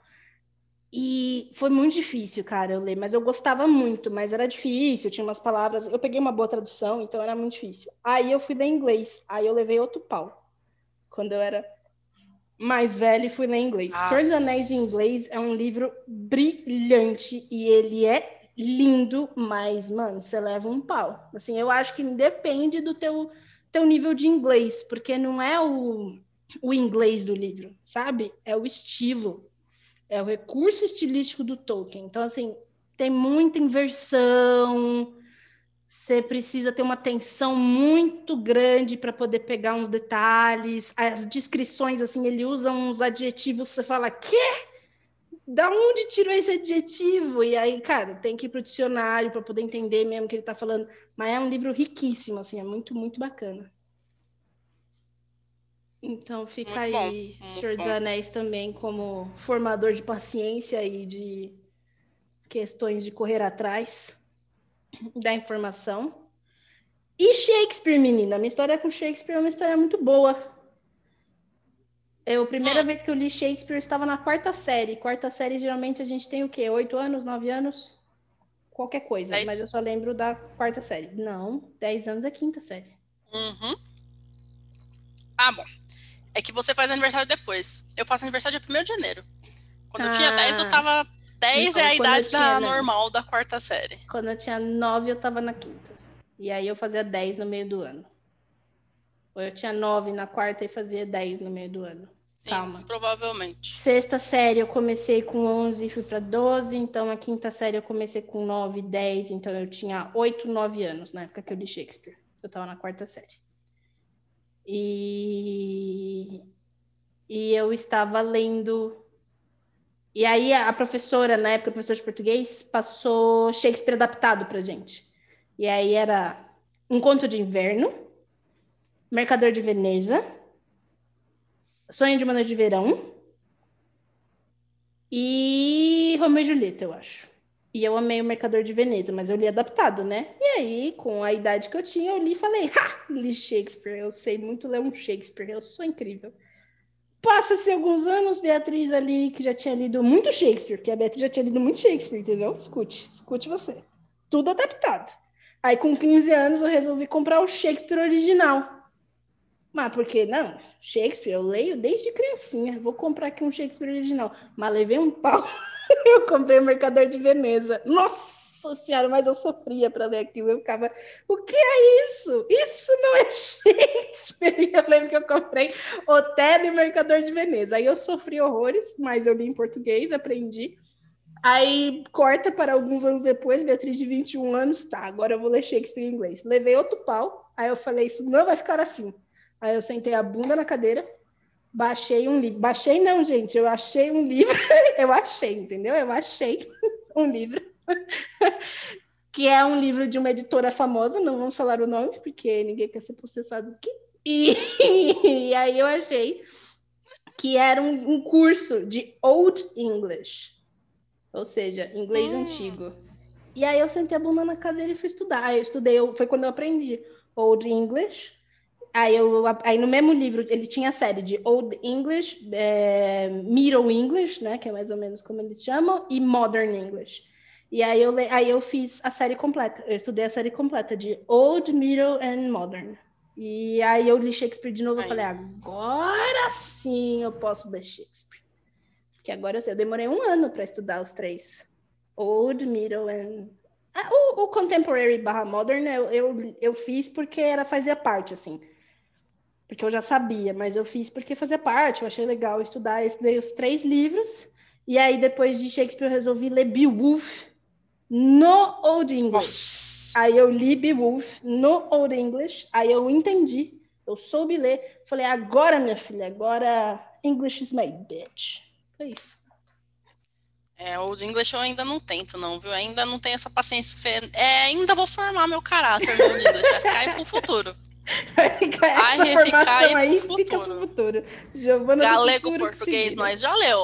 E foi muito difícil, cara, eu ler, mas eu gostava muito, mas era difícil, tinha umas palavras. Eu peguei uma boa tradução, então era muito difícil. Aí eu fui ler inglês, aí eu levei outro pau. Quando eu era mais velha e fui ler inglês. Senhor dos
Nossa.
Anéis em inglês é um livro brilhante e ele é lindo, mas, mano, você leva um pau. Assim, eu acho que depende do teu, teu nível de inglês, porque não é o, o inglês do livro, sabe? É o estilo, é o recurso estilístico do Tolkien. Então, assim, tem muita inversão, você precisa ter uma atenção muito grande para poder pegar uns detalhes. As descrições, assim, ele usa uns adjetivos, você fala, quê? Da onde tirou esse adjetivo? E aí, cara, tem que ir pro dicionário para poder entender mesmo o que ele tá falando. Mas é um livro riquíssimo, assim, é muito, muito bacana. Então fica
Muito bom,
aí
muito
Senhor dos
bom.
Anéis também como formador de paciência e de questões de correr atrás da informação. E Shakespeare, menina, minha história com Shakespeare é uma história muito boa. Eu, a primeira
Hum.
vez que eu li Shakespeare, eu estava na quarta série. Quarta série, geralmente, a gente tem o quê? Oito anos, nove anos? Qualquer coisa,
Dez.
mas eu só lembro da quarta série. Não, dez anos é quinta série.
Uhum. Ah, bom. É que você faz aniversário depois. Eu faço aniversário dia 1 de janeiro. Quando eu tinha
Ah.
10, eu tava. 10
Então,
é a idade da
não.
normal da quarta série.
Quando eu tinha nove, eu estava na quinta. E aí eu fazia dez no meio do ano. Ou eu tinha nove na quarta e fazia dez no meio do ano.
Sim, Calma. Provavelmente.
Sexta série eu comecei com 11 e fui para 12, então a quinta série eu comecei com 9, 10, então eu tinha 8, 9 anos na época que eu li Shakespeare. Eu estava na quarta série. E, e eu estava lendo. E aí a professora, na época, professora de português, passou Shakespeare adaptado para gente. E aí era Um Conto de Inverno, Mercador de Veneza, Sonho de uma Noite de Verão e Romeu e Julieta, eu acho. E eu amei o Mercador de Veneza, mas eu li adaptado, né? E aí, com a idade que eu tinha, eu li e falei, ha, li Shakespeare, eu sei muito ler um Shakespeare, eu sou incrível. Passa-se alguns anos, Beatriz ali, que já tinha lido muito Shakespeare, porque a Beatriz já tinha lido muito Shakespeare, entendeu? Escute, escute você. Tudo adaptado. Aí, com 15 anos, eu resolvi comprar o Shakespeare original. Mas porque não? Shakespeare, eu leio desde criancinha. Vou comprar aqui um Shakespeare original. Mas levei um pau. eu comprei o Mercador de Veneza. Nossa Senhora, mas eu sofria para ler aquilo. Eu ficava, o que é isso? Isso não é Shakespeare. Eu lembro que eu comprei Hotel e Mercador de Veneza. Aí eu sofri horrores, mas eu li em português, aprendi. Aí corta para alguns anos depois, Beatriz de 21 anos, tá, agora eu vou ler Shakespeare em inglês. Levei outro pau, aí eu falei, isso não vai ficar assim. Aí eu sentei a bunda na cadeira, baixei um livro. Baixei não, gente, eu achei um livro. eu achei, entendeu? Eu achei um livro. que é um livro de uma editora famosa, não vamos falar o nome, porque ninguém quer ser processado aqui. E, e aí eu achei que era um, um, curso de Old English, ou seja, inglês hum. antigo. E aí eu sentei a bunda na cadeira e fui estudar. Aí eu estudei, foi quando eu aprendi Old English, Aí, eu, aí no mesmo livro ele tinha a série de Old English, é, Middle English, né, que é mais ou menos como eles chamam, e Modern English. E aí eu, aí eu fiz a série completa, eu estudei a série completa de Old, Middle and Modern. E aí eu li Shakespeare de novo, e falei, agora sim eu posso ler Shakespeare. Porque agora eu sei, eu demorei um ano para estudar os três. Old, Middle and... Ah, o, o Contemporary barra Modern eu, eu, eu fiz porque era fazia parte, assim porque eu já sabia, mas eu fiz porque fazia parte, eu achei legal estudar, eu estudei os três livros, e aí depois de Shakespeare eu resolvi ler Beowulf no Old English. Nossa. Aí eu li Beowulf no Old English, aí eu entendi, eu soube ler, falei, agora minha filha, agora English is my bitch. Foi isso.
É, Old English eu ainda não tento, não, viu? Ainda não tenho essa paciência você. É, ainda vou formar meu caráter no Old English, vai ficar aí pro futuro.
Vai ficar essa Ai, formação aí pro fica pro futuro.
Giovana galego português, nós já leu.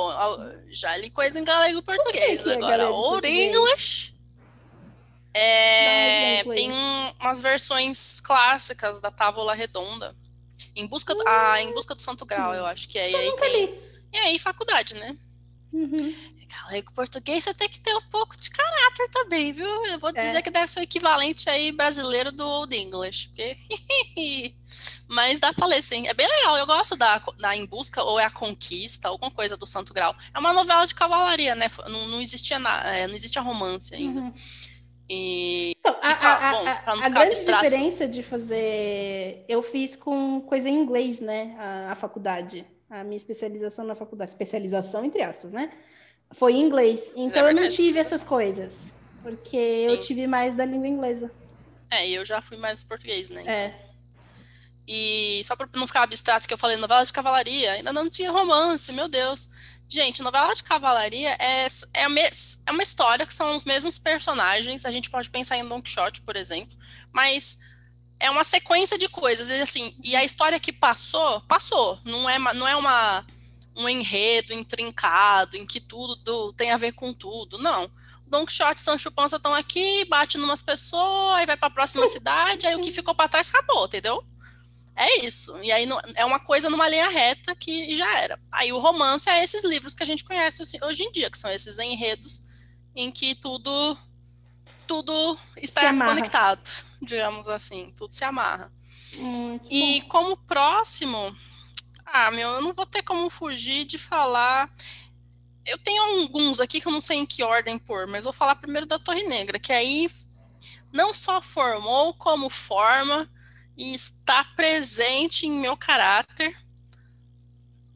Já li coisa em galego português. É Agora, Old English. É, tem umas versões clássicas da Távola Redonda. Em busca, uh, ah, em busca do Santo Grau, eu acho que é. E aí tem. E aí, faculdade, né? Uhum. Galego português, você tem que ter um pouco de caráter também, viu? Eu vou dizer é. que deve ser o equivalente aí brasileiro do Old English. Porque... Mas dá pra ler, sim. É bem legal. Eu gosto da, da Em Busca ou é A Conquista, alguma coisa do Santo Grau. É uma novela de cavalaria, né? Não, não existia nada, é, não existia romance ainda. Uhum. E,
então, a, a, bom, a, a grande abstrato. diferença de fazer. Eu fiz com coisa em inglês, né? A, a faculdade. A minha especialização na faculdade. Especialização, entre aspas, né? Foi em inglês. Então é eu não tive essas coisas. Porque Sim. eu tive mais da língua inglesa.
É, e eu já fui mais português, né?
É. Então.
E só para não ficar abstrato que eu falei, novela de cavalaria, ainda não tinha romance, meu Deus. Gente, novela de cavalaria é, é, uma, é uma história que são os mesmos personagens. A gente pode pensar em Don Quixote, por exemplo, mas é uma sequência de coisas. E, assim, e a história que passou, passou. Não é, não é uma um enredo intrincado, em que tudo do, tem a ver com tudo. Não. Don Quixote e Sancho Panza estão aqui, bate numas pessoas, aí vai para a próxima cidade, aí o que ficou para trás acabou, entendeu? É isso. E aí é uma coisa numa linha reta que já era. Aí o romance é esses livros que a gente conhece hoje em dia, que são esses enredos em que tudo tudo está conectado, digamos assim, tudo se amarra. Hum, e bom. como próximo, ah, meu, eu não vou ter como fugir de falar. Eu tenho alguns aqui que eu não sei em que ordem pôr, mas vou falar primeiro da Torre Negra, que aí não só formou, como forma e está presente em meu caráter.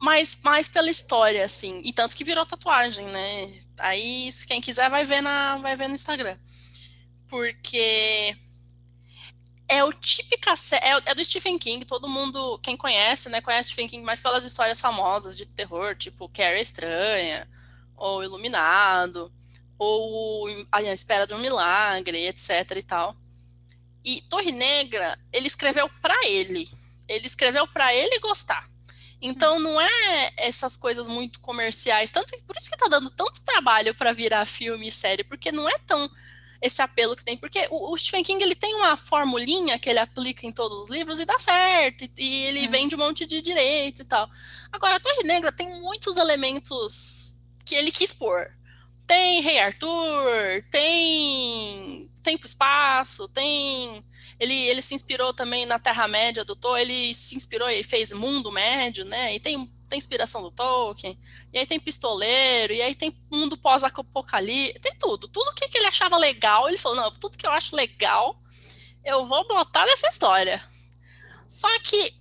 mas mais pela história, assim. E tanto que virou tatuagem, né? Aí, quem quiser vai ver, na, vai ver no Instagram. Porque é o típica é, é do Stephen King, todo mundo, quem conhece, né, conhece Stephen King mais pelas histórias famosas de terror, tipo Carrie Estranha, ou Iluminado, ou A Espera de um Milagre, etc e tal. E Torre Negra, ele escreveu para ele. Ele escreveu para ele gostar. Então não é essas coisas muito comerciais, tanto por isso que tá dando tanto trabalho para virar filme e série, porque não é tão esse apelo que tem, porque o, o, Stephen King ele tem uma formulinha que ele aplica em todos os livros e dá certo, e, e ele é. vende um monte de direitos e tal. Agora, a Torre Negra tem muitos elementos que ele quis pôr. Tem Rei Arthur, tem Tempo Espaço, tem. Ele, ele se inspirou também na Terra-média do Tolkien, ele se inspirou e fez Mundo Médio, né? E tem tem inspiração do Tolkien, e aí tem pistoleiro, e aí tem mundo pós-apocalipse, tem tudo. Tudo que, ele achava legal, ele falou, não, tudo que eu acho legal, eu vou botar nessa história. Só que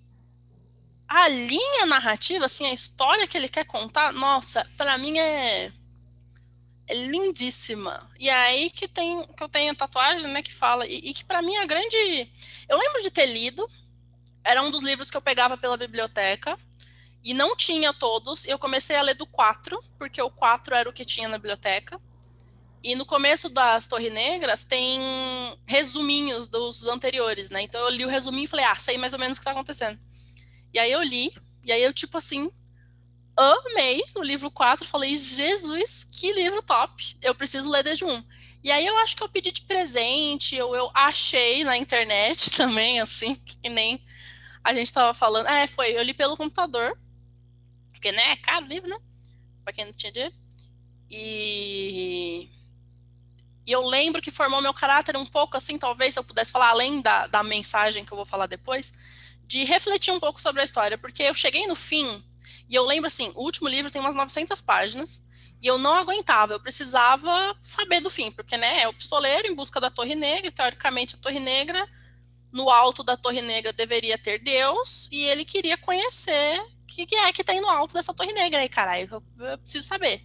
a linha narrativa, assim, a história que ele quer contar, nossa, para mim é, é lindíssima. E é aí que tem que eu tenho tatuagem, né, que fala e, e que para mim é a grande, eu lembro de ter lido, era um dos livros que eu pegava pela biblioteca e não tinha todos. Eu comecei a ler do 4, porque o 4 era o que tinha na biblioteca. E no começo das Torres Negras tem resuminhos dos anteriores, né? Então eu li o resuminho e falei, ah, sei mais ou menos o que tá acontecendo. E aí eu li, e aí eu, tipo assim, amei o livro 4, falei, Jesus, que livro top! Eu preciso ler desde um. E aí eu acho que eu pedi de presente, ou eu achei na internet também, assim, que nem a gente tava falando. É, foi, eu li pelo computador, porque, né, é caro o livro, né? Pra quem não tinha dinheiro. E... e eu lembro que formou meu caráter um pouco assim, talvez se eu pudesse falar, além da, da mensagem que eu vou falar depois, de refletir um pouco sobre a história, porque eu cheguei no fim, e eu lembro assim, o último livro tem umas 900 páginas, e eu não aguentava, eu precisava saber do fim, porque, né, é o pistoleiro em busca da Torre Negra, teoricamente a Torre Negra, no alto da Torre Negra deveria ter Deus, e ele queria conhecer que, que é que tem no alto dessa torre negra aí, caralho? Eu, eu, preciso saber.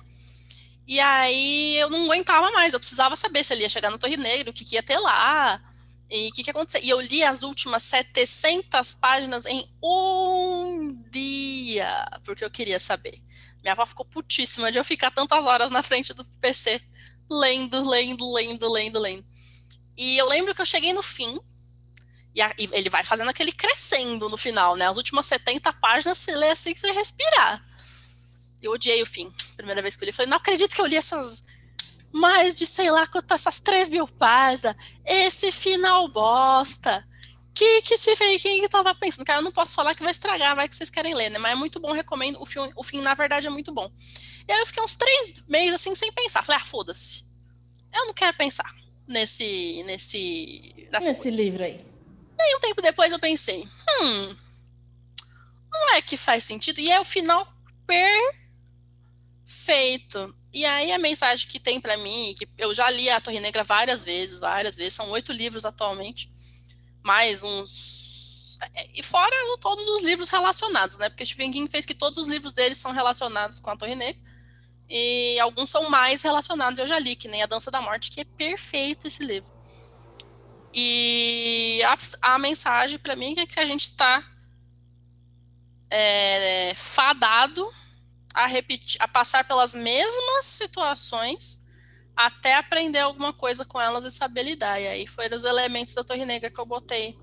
E aí eu não aguentava mais, eu precisava saber se ele ia chegar na Torre Negra, o que, que ia ter lá, e o que, que ia acontecer. E eu li as últimas 700 páginas em um dia, porque eu queria saber. Minha avó ficou putíssima de eu ficar tantas horas na frente do PC, lendo, lendo, lendo, lendo, lendo. E eu lembro que eu cheguei no fim, e, a, e, ele vai fazendo aquele crescendo no final, né? As últimas 70 páginas você lê assim que você respirar. Eu odiei o fim. Primeira vez que eu li, falei, não acredito que eu li essas mais de sei lá quantas, essas 3 mil páginas. Esse final bosta. Que que Stephen King tava pensando? Cara, eu não posso falar que vai estragar, vai que vocês querem ler, né? Mas é muito bom, recomendo. O, filme, o fim, na verdade, é muito bom. E aí eu fiquei uns três meses assim, sem pensar. Falei, ah, foda-se. Eu não quero pensar nesse. nesse.
Nesse livro aí.
Aí um tempo depois eu pensei, hum, não é que faz sentido? E é o final perfeito. E aí a mensagem que tem para mim, que eu já li a Torre Negra várias vezes, várias vezes, são oito livros atualmente, mais uns e fora todos os livros relacionados, né? Porque Stephen King fez que todos os livros dele são relacionados com a Torre Negra. E alguns são mais relacionados, eu já li, que nem A Dança da Morte, que é perfeito esse livro. E a, a mensagem para mim é que a gente está é, fadado a repetir, a passar pelas mesmas situações até aprender alguma coisa com elas e saber lidar. E aí foram os elementos da Torre Negra que eu botei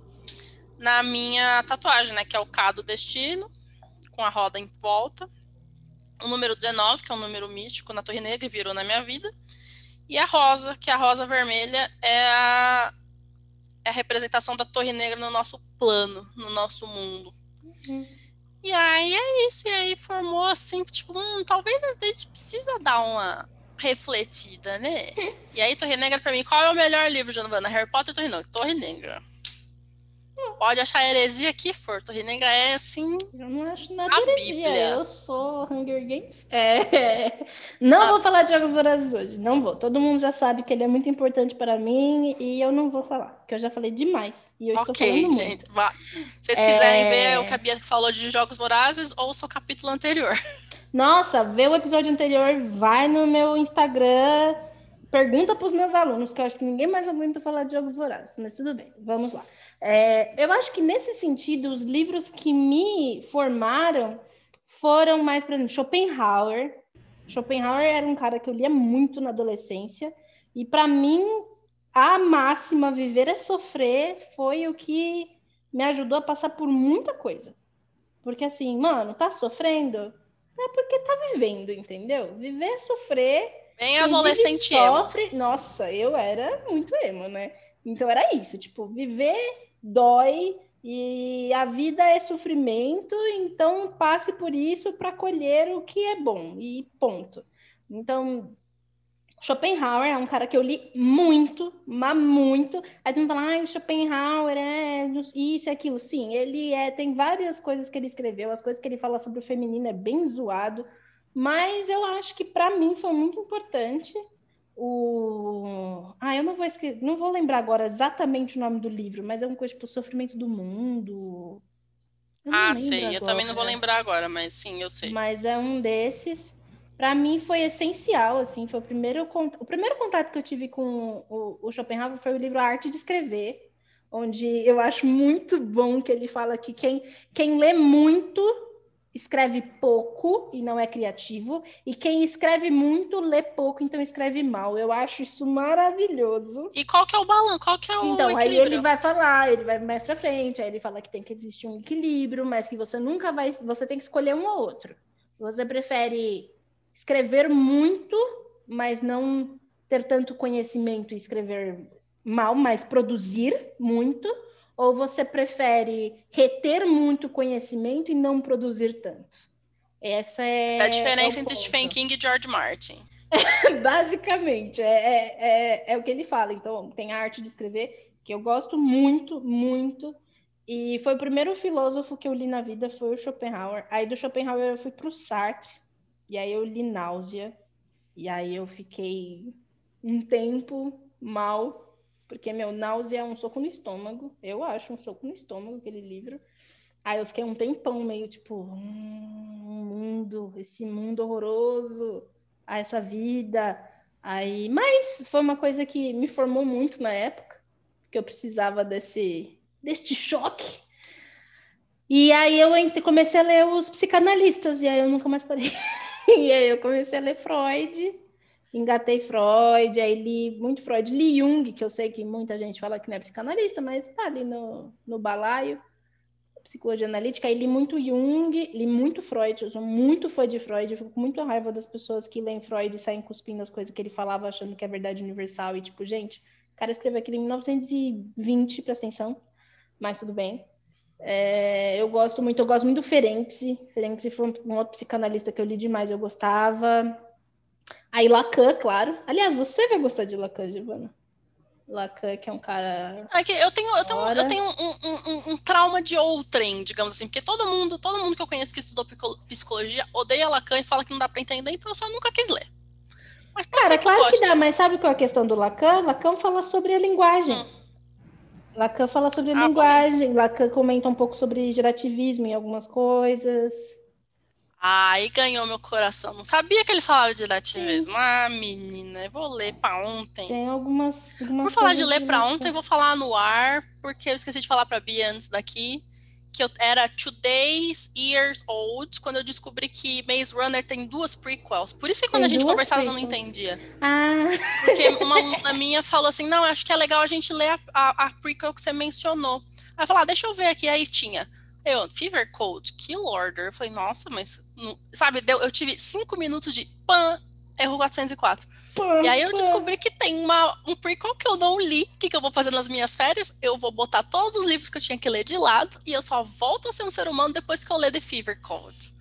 na minha tatuagem, né? Que é o K do destino, com a roda em volta. O número 19, que é um número místico na Torre Negra virou na minha vida. E a rosa, que é a rosa vermelha, é a é a representação da Torre Negra no nosso plano, no nosso mundo. Uhum. E aí é isso, e aí formou assim, tipo, hum, talvez a gente precisa dar uma refletida, né? E aí, Torre Negra, pra mim, qual é o melhor livro, Giovanna? Harry Potter ou Torre Negra? Torre Negra. Pode achar heresia aqui, for. Torre Negra é assim.
Eu não acho nada heresia. Bíblia. Eu sou Hunger Games. É. Não ah. vou falar de Jogos Vorazes hoje. Não vou. Todo mundo já sabe que ele é muito importante para mim e eu não vou falar. Porque eu já falei demais. E eu okay, estou falando gente. muito.
Vá. Se vocês quiserem é... ver o que a Bia falou de Jogos Vorazes, ou o seu capítulo anterior.
Nossa, vê o episódio anterior, vai no meu Instagram, pergunta para os meus alunos, que eu acho que ninguém mais aguenta falar de Jogos Vorazes. Mas tudo bem, vamos lá. É, eu acho que nesse sentido, os livros que me formaram foram mais, por exemplo, Schopenhauer. Schopenhauer era um cara que eu lia muito na adolescência, e para mim, a máxima viver é sofrer foi o que me ajudou a passar por muita coisa. Porque assim, mano, tá sofrendo? É porque tá vivendo, entendeu? Viver é sofrer.
Bem adolescente
sofre. Emo. Nossa, eu era muito emo, né? Então era isso, tipo, viver dói e a vida é sofrimento, então passe por isso para colher o que é bom e ponto. Então, Schopenhauer é um cara que eu li muito, mas muito. Aí tu me fala, ah, Schopenhauer é isso e aquilo. Sim, ele é, tem várias coisas que ele escreveu, as coisas que ele fala sobre o feminino é bem zoado, mas eu acho que para mim foi muito importante o. Ah, eu não vou esquecer, não vou lembrar agora exatamente o nome do livro, mas é uma coisa tipo Sofrimento do Mundo.
Ah, sei, agora. eu também não vou lembrar agora, mas sim, eu sei.
Mas é um desses. Para mim foi essencial, assim, foi o primeiro, o primeiro contato que eu tive com o, o Schopenhauer foi o livro A Arte de Escrever, onde eu acho muito bom que ele fala que quem, quem lê muito escreve pouco e não é criativo, e quem escreve muito lê pouco, então escreve mal. Eu acho isso maravilhoso.
E qual que é o balanço? Qual que é o
Então,
equilíbrio?
aí ele vai falar, ele vai mais para frente, aí ele fala que tem que existir um equilíbrio, mas que você nunca vai, você tem que escolher um ou outro. Você prefere escrever muito, mas não ter tanto conhecimento e escrever mal, mas produzir muito, ou você prefere reter muito conhecimento e não produzir tanto? Essa é,
Essa é a diferença é entre Stephen King e George Martin.
Basicamente, é, é, é, é, o que ele fala. Então, tem a arte de escrever, que eu gosto muito, muito. E foi o primeiro filósofo que eu li na vida, foi o Schopenhauer. Aí do Schopenhauer eu fui para o Sartre, e aí eu li Náusea. E aí eu fiquei um tempo mal, porque, meu, náusea é um soco no estômago. Eu acho um soco no estômago, aquele livro. Aí eu fiquei um tempão meio tipo, hum, mundo, esse mundo horroroso, a essa vida. Aí, mas foi uma coisa que me formou muito na época, porque eu precisava desse deste choque. E aí eu entre, comecei a ler os psicanalistas e aí eu nunca mais parei. e aí eu comecei a ler Freud engatei Freud, aí li muito Freud, li Jung, que eu sei que muita gente fala que não é psicanalista, mas tá ali no, no balaio, psicologia analítica, aí li muito Jung, li muito Freud, eu sou muito fã de Freud, eu fico com muita raiva das pessoas que leem Freud e saem cuspindo as coisas que ele falava, achando que é verdade universal, e tipo, gente, o cara escreveu aquilo em 1920, presta atenção, mas tudo bem. É, eu gosto muito, eu gosto muito do Ferenczi, Ferenczi foi um outro psicanalista que eu li demais, eu gostava, Aí Lacan, claro. Aliás, você vai gostar de Lacan, Giovana. Lacan, que é um cara.
É que eu tenho, eu tenho, eu tenho um, um, um, trauma de outrem, digamos assim, porque todo mundo, todo mundo que eu conheço que estudou psicologia odeia Lacan e fala que não dá para entender, então eu só nunca quis ler.
Mas cara, claro que, que dá, mas sabe qual é a questão do Lacan? Lacan fala sobre a linguagem. Hum. Lacan fala sobre a ah, linguagem. Lacan comenta um pouco sobre gerativismo em algumas coisas.
Aí ganhou meu coração. Não sabia que ele falava de latinismo. Ah, menina, eu vou ler para ontem.
Tem algumas. algumas
Por falar de ler para ontem, eu vou falar no ar, porque eu esqueci de falar para Bia antes daqui. Que eu era Today's Years Old, quando eu descobri que Maze Runner tem duas prequels. Por isso que quando tem a gente conversava prequels. eu não entendia.
Ah.
Porque uma aluna minha falou assim: não, acho que é legal a gente ler a, a, a prequel que você mencionou. Aí eu falei, ah, deixa eu ver aqui. Aí tinha eu, Fever Code, Kill Order. Eu falei, nossa, mas. Não... Sabe, deu, eu tive cinco minutos de pan, erro 404. Pã, e aí eu descobri que tem uma, um prequel que eu não li. O que, que eu vou fazer nas minhas férias? Eu vou botar todos os livros que eu tinha que ler de lado e eu só volto a ser um ser humano depois que eu ler The Fever Code.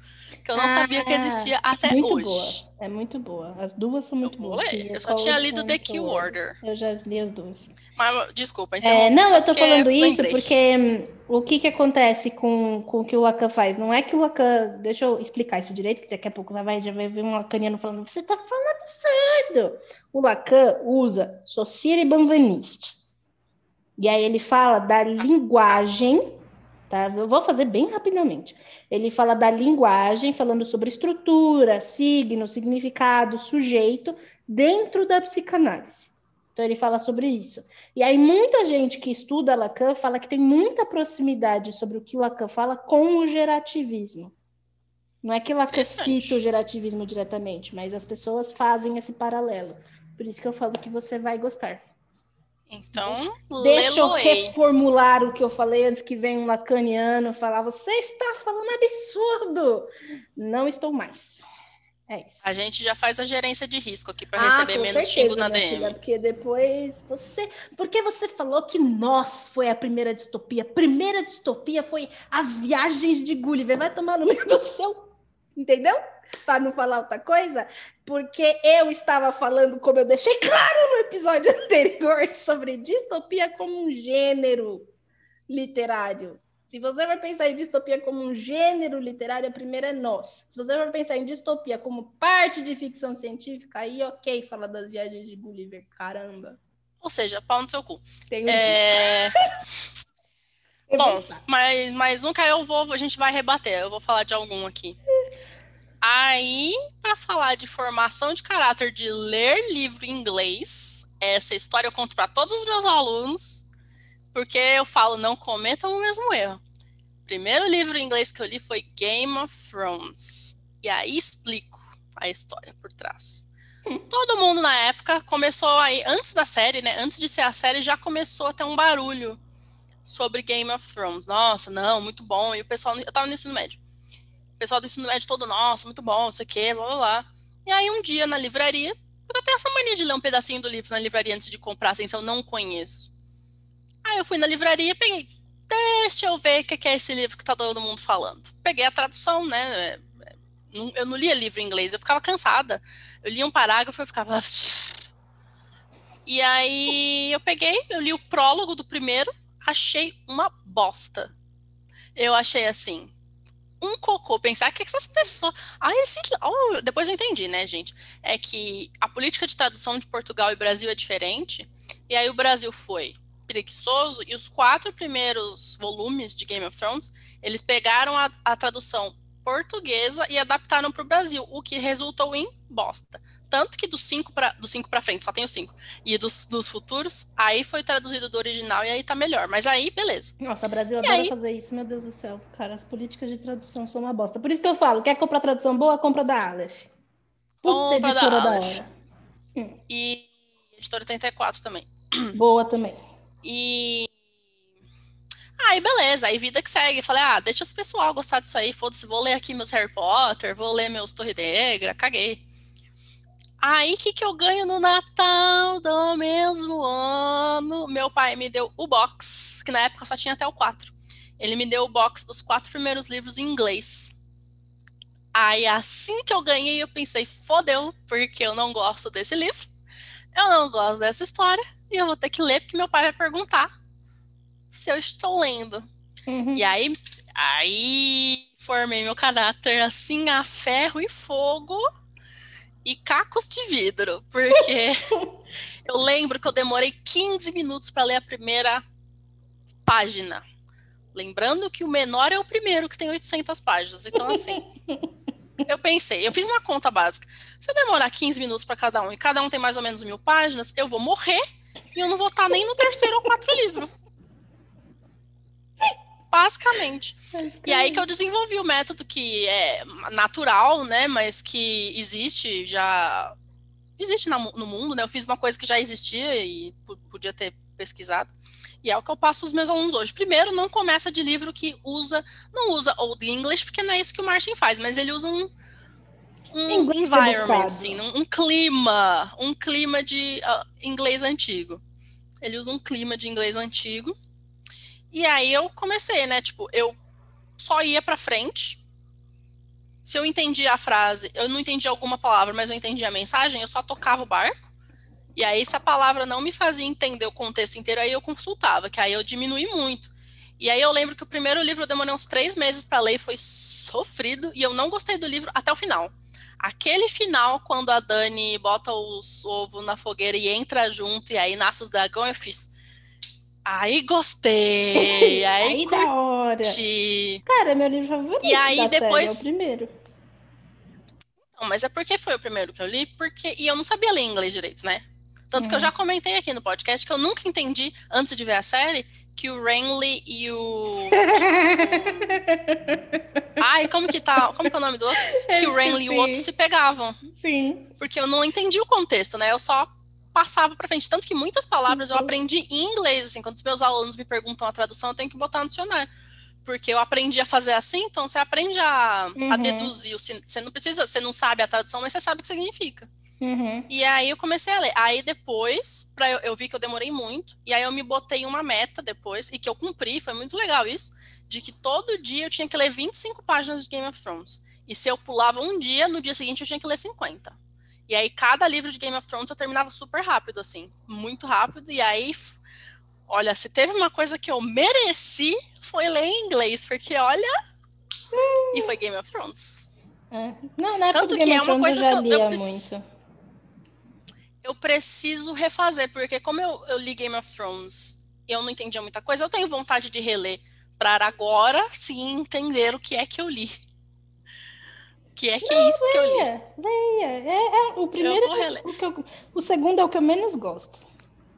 Que eu não ah, sabia que existia até
muito
hoje.
Boa. É muito boa. As duas são muito
eu
boas.
Ler. Eu só tinha lido The Kill Order.
Eu já li as duas.
Mas, desculpa, então.
É, não, eu tô falando isso lembrei. porque hum, o que que acontece com, com o que o Lacan faz? Não é que o Lacan. Deixa eu explicar isso direito, que daqui a pouco vai, já vai ver um lacaniano falando: você tá falando absurdo. O Lacan usa Society Banvaniste. E aí ele fala da linguagem Tá? Eu vou fazer bem rapidamente. Ele fala da linguagem, falando sobre estrutura, signo, significado, sujeito, dentro da psicanálise. Então, ele fala sobre isso. E aí, muita gente que estuda Lacan fala que tem muita proximidade sobre o que Lacan fala com o gerativismo. Não é que Lacan cita o gerativismo diretamente, mas as pessoas fazem esse paralelo. Por isso que eu falo que você vai gostar.
Então,
deixa eu reformular o que eu falei antes que venha um lacaniano falar: você está falando absurdo. Não estou mais. É isso.
A gente já faz a gerência de risco aqui para ah, receber menos certeza, xingo na DM. Filha,
porque depois você. Porque você falou que nós foi a primeira distopia. Primeira distopia foi as viagens de Gulliver. Vai tomar no meio do seu. Entendeu? para não falar outra coisa, porque eu estava falando, como eu deixei claro no episódio anterior, sobre distopia como um gênero literário. Se você vai pensar em distopia como um gênero literário, a primeira é nós. Se você vai pensar em distopia como parte de ficção científica, aí ok, fala das viagens de Gulliver, caramba.
Ou seja, pau no seu cu. Tem um... É... Bom, mas, mas nunca eu vou, a gente vai rebater. Eu vou falar de algum aqui. Aí, para falar de formação de caráter, de ler livro em inglês, essa história eu conto para todos os meus alunos, porque eu falo, não cometam o mesmo erro. O primeiro livro em inglês que eu li foi Game of Thrones. E aí explico a história por trás. Todo mundo na época começou aí, antes da série, né? Antes de ser a série, já começou a ter um barulho sobre Game of Thrones. Nossa, não, muito bom. E o pessoal, eu tava no ensino médio pessoal do ensino médio todo, nossa, muito bom, não sei o quê, blá blá blá. E aí um dia na livraria, eu tenho essa mania de ler um pedacinho do livro na livraria antes de comprar, assim, se eu não conheço. Aí eu fui na livraria, peguei, deixa eu ver o que é esse livro que tá todo mundo falando. Peguei a tradução, né? Eu não lia livro em inglês, eu ficava cansada. Eu lia um parágrafo e eu ficava. E aí eu peguei, eu li o prólogo do primeiro, achei uma bosta. Eu achei assim, um cocô, pensar que essas pessoas. Ah, esse... oh, depois eu entendi, né, gente? É que a política de tradução de Portugal e Brasil é diferente. E aí o Brasil foi preguiçoso e os quatro primeiros volumes de Game of Thrones eles pegaram a, a tradução portuguesa e adaptaram para o Brasil, o que resultou em bosta. Tanto que dos cinco para do cinco para frente, só tem os cinco. E dos, dos futuros, aí foi traduzido do original e aí tá melhor. Mas aí, beleza.
Nossa, o Brasil e adora aí... fazer isso, meu Deus do céu. Cara, as políticas de tradução são uma bosta. Por isso que eu falo, quer comprar tradução boa, compra da Aleph.
Puta compra da, da hora. Hum. E editora 34 também.
Boa também.
E Aí, beleza, aí vida que segue. Falei, ah, deixa os pessoal gostar disso aí, foda-se, vou ler aqui meus Harry Potter, vou ler meus Torre Negra, caguei. Aí, o que, que eu ganho no Natal do mesmo ano? Meu pai me deu o box, que na época só tinha até o 4. Ele me deu o box dos quatro primeiros livros em inglês. Aí, assim que eu ganhei, eu pensei, fodeu, porque eu não gosto desse livro, eu não gosto dessa história, e eu vou ter que ler, porque meu pai vai perguntar se eu estou lendo. Uhum. E aí, aí formei meu caráter assim a ferro e fogo e cacos de vidro, porque eu lembro que eu demorei 15 minutos para ler a primeira página. Lembrando que o menor é o primeiro, que tem 800 páginas. Então, assim, eu pensei, eu fiz uma conta básica. Se eu demorar 15 minutos para cada um e cada um tem mais ou menos mil páginas, eu vou morrer e eu não vou estar nem no terceiro ou quarto livro. Basicamente. E aí que eu desenvolvi o método que é natural, né? Mas que existe já. Existe no mundo, né? Eu fiz uma coisa que já existia e podia ter pesquisado. E é o que eu passo para os meus alunos hoje. Primeiro, não começa de livro que usa, não usa Old English, porque não é isso que o Martin faz, mas ele usa um, um environment, assim, um, um, clima, um clima de uh, inglês antigo. Ele usa um clima de inglês antigo e aí eu comecei, né? Tipo, eu só ia para frente. Se eu entendi a frase, eu não entendi alguma palavra, mas eu entendi a mensagem, eu só tocava o barco. E aí, se a palavra não me fazia entender o contexto inteiro, aí eu consultava, que aí eu diminui muito. E aí eu lembro que o primeiro livro eu demorei uns três meses para ler, foi sofrido, e eu não gostei do livro até o final. Aquele final, quando a Dani bota os ovos na fogueira e entra junto, e aí nasce os dragões, eu fiz. Aí gostei, aí, aí curti. da hora.
Cara, meu livro favorito
e aí depois...
Série, é o primeiro.
Não, mas é porque foi o primeiro que eu li, porque e eu não sabia ler inglês direito, né? Tanto que eu já comentei aqui no podcast que eu nunca entendi, antes de ver a série, que o Renly e o. Ai, como que tá? Como que é o nome do outro? Que o Renly e o outro se pegavam.
Sim.
Porque eu não entendi o contexto, né? Eu só passava para frente. Tanto que muitas palavras eu uhum. aprendi em inglês, assim, quando os meus alunos me perguntam a tradução, eu tenho que botar no dicionário. Porque eu aprendi a fazer assim, então você aprende a, uhum. a deduzir. Você não precisa, você não sabe a tradução, mas você sabe o que significa.
Uhum.
E aí eu comecei a ler. Aí depois, pra eu, eu, vi que eu demorei muito, e aí eu me botei uma meta depois, e que eu cumpri, foi muito legal isso, de que todo dia eu tinha que ler 25 páginas de Game of Thrones. E se eu pulava um dia, no dia seguinte eu tinha que ler 50. E aí cada livro de Game of Thrones eu terminava super rápido, assim, muito rápido, e aí. Olha, se teve uma coisa que eu mereci, foi ler em inglês, porque olha. E foi Game of Thrones.
É. Não, não é Tanto que é uma coisa eu que eu, eu muito
eu preciso refazer, porque como eu, eu li Game of Thrones e eu não entendia muita coisa, eu tenho vontade de reler para agora sim entender o que é que eu li. Que é que não, é isso leia, que eu li.
Leia. É, é, o primeiro é o, que eu, o segundo é o que eu menos gosto.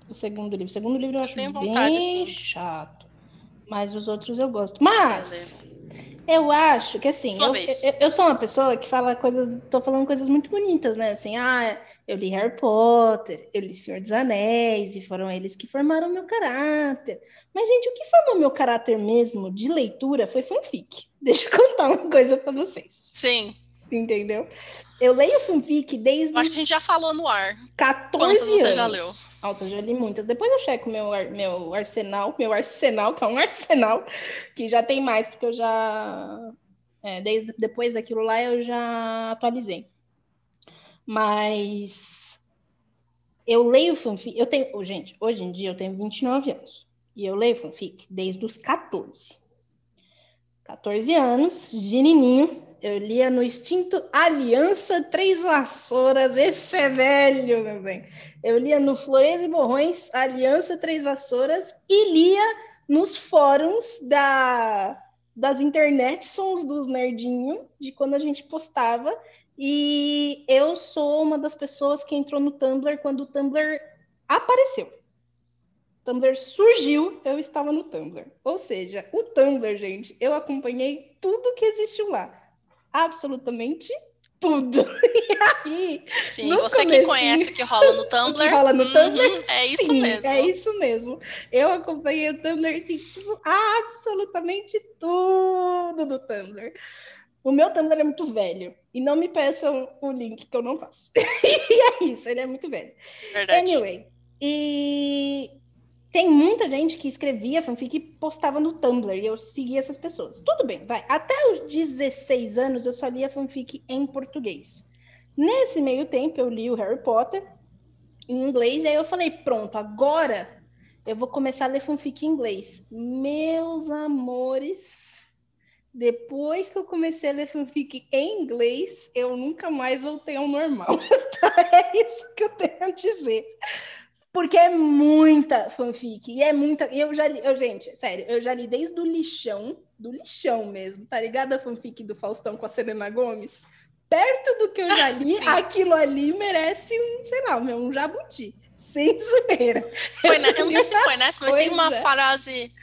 O segundo livro. O segundo livro eu acho eu vontade, bem sim. chato. Mas os outros eu gosto. Mas eu acho que assim, eu, eu, eu, sou uma pessoa que fala coisas, tô falando coisas muito bonitas, né? Assim, ah, eu li Harry Potter, eu li Senhor dos Anéis, e foram eles que formaram meu caráter. Mas, gente, o que formou meu caráter mesmo de leitura foi fanfic. Deixa eu contar uma coisa para vocês.
Sim.
Entendeu? Eu leio fanfic desde.
Acho que a gente já falou no ar.
14 Quantas anos. você já leu? Nossa, eu já li muitas. Depois eu checo meu, meu arsenal, meu arsenal, que é um arsenal, que já tem mais, porque eu já. É, desde, depois daquilo lá eu já atualizei. Mas eu leio fanfic. Eu tenho. Gente, hoje em dia eu tenho 29 anos. E eu leio fanfic desde os 14. 14 anos, genininho, eu lia no extinto Aliança Três Vassouras, esse é velho, meu bem. Eu lia no Flores e Borrões, Aliança Três Vassouras, e lia nos fóruns da, das internet sons dos nerdinhos, de quando a gente postava. E eu sou uma das pessoas que entrou no Tumblr quando o Tumblr apareceu. O Tumblr surgiu, eu estava no Tumblr. Ou seja, o Tumblr, gente, eu acompanhei tudo que existiu lá absolutamente tudo. E aí,
Sim, você que conhece o que rola no Tumblr.
rola no uhum, Tumblr.
É isso sim, mesmo.
É isso mesmo. Eu acompanhei o Tumblr, assim, tipo, absolutamente tudo do Tumblr. O meu Tumblr é muito velho. E não me peçam o link que eu não faço. e é isso, ele é muito velho.
Verdade.
Anyway. E tem muita gente que escrevia fanfic e postava no Tumblr, e eu seguia essas pessoas. Tudo bem, vai. Até os 16 anos eu só lia fanfic em português. Nesse meio tempo eu li o Harry Potter em inglês, e aí eu falei, pronto, agora eu vou começar a ler fanfic em inglês. Meus amores, depois que eu comecei a ler fanfic em inglês, eu nunca mais voltei ao normal. é isso que eu tenho a dizer. Porque é muita fanfic. E é muita. Eu já li. Eu, gente, sério, eu já li desde o lixão, do lixão mesmo, tá ligado? A fanfic do Faustão com a Selena Gomes. Perto do que eu já li, aquilo ali merece um, sei lá, um jabuti. Sem zoeira.
Foi, né? Eu não sei se foi nessa, mas tem uma frase.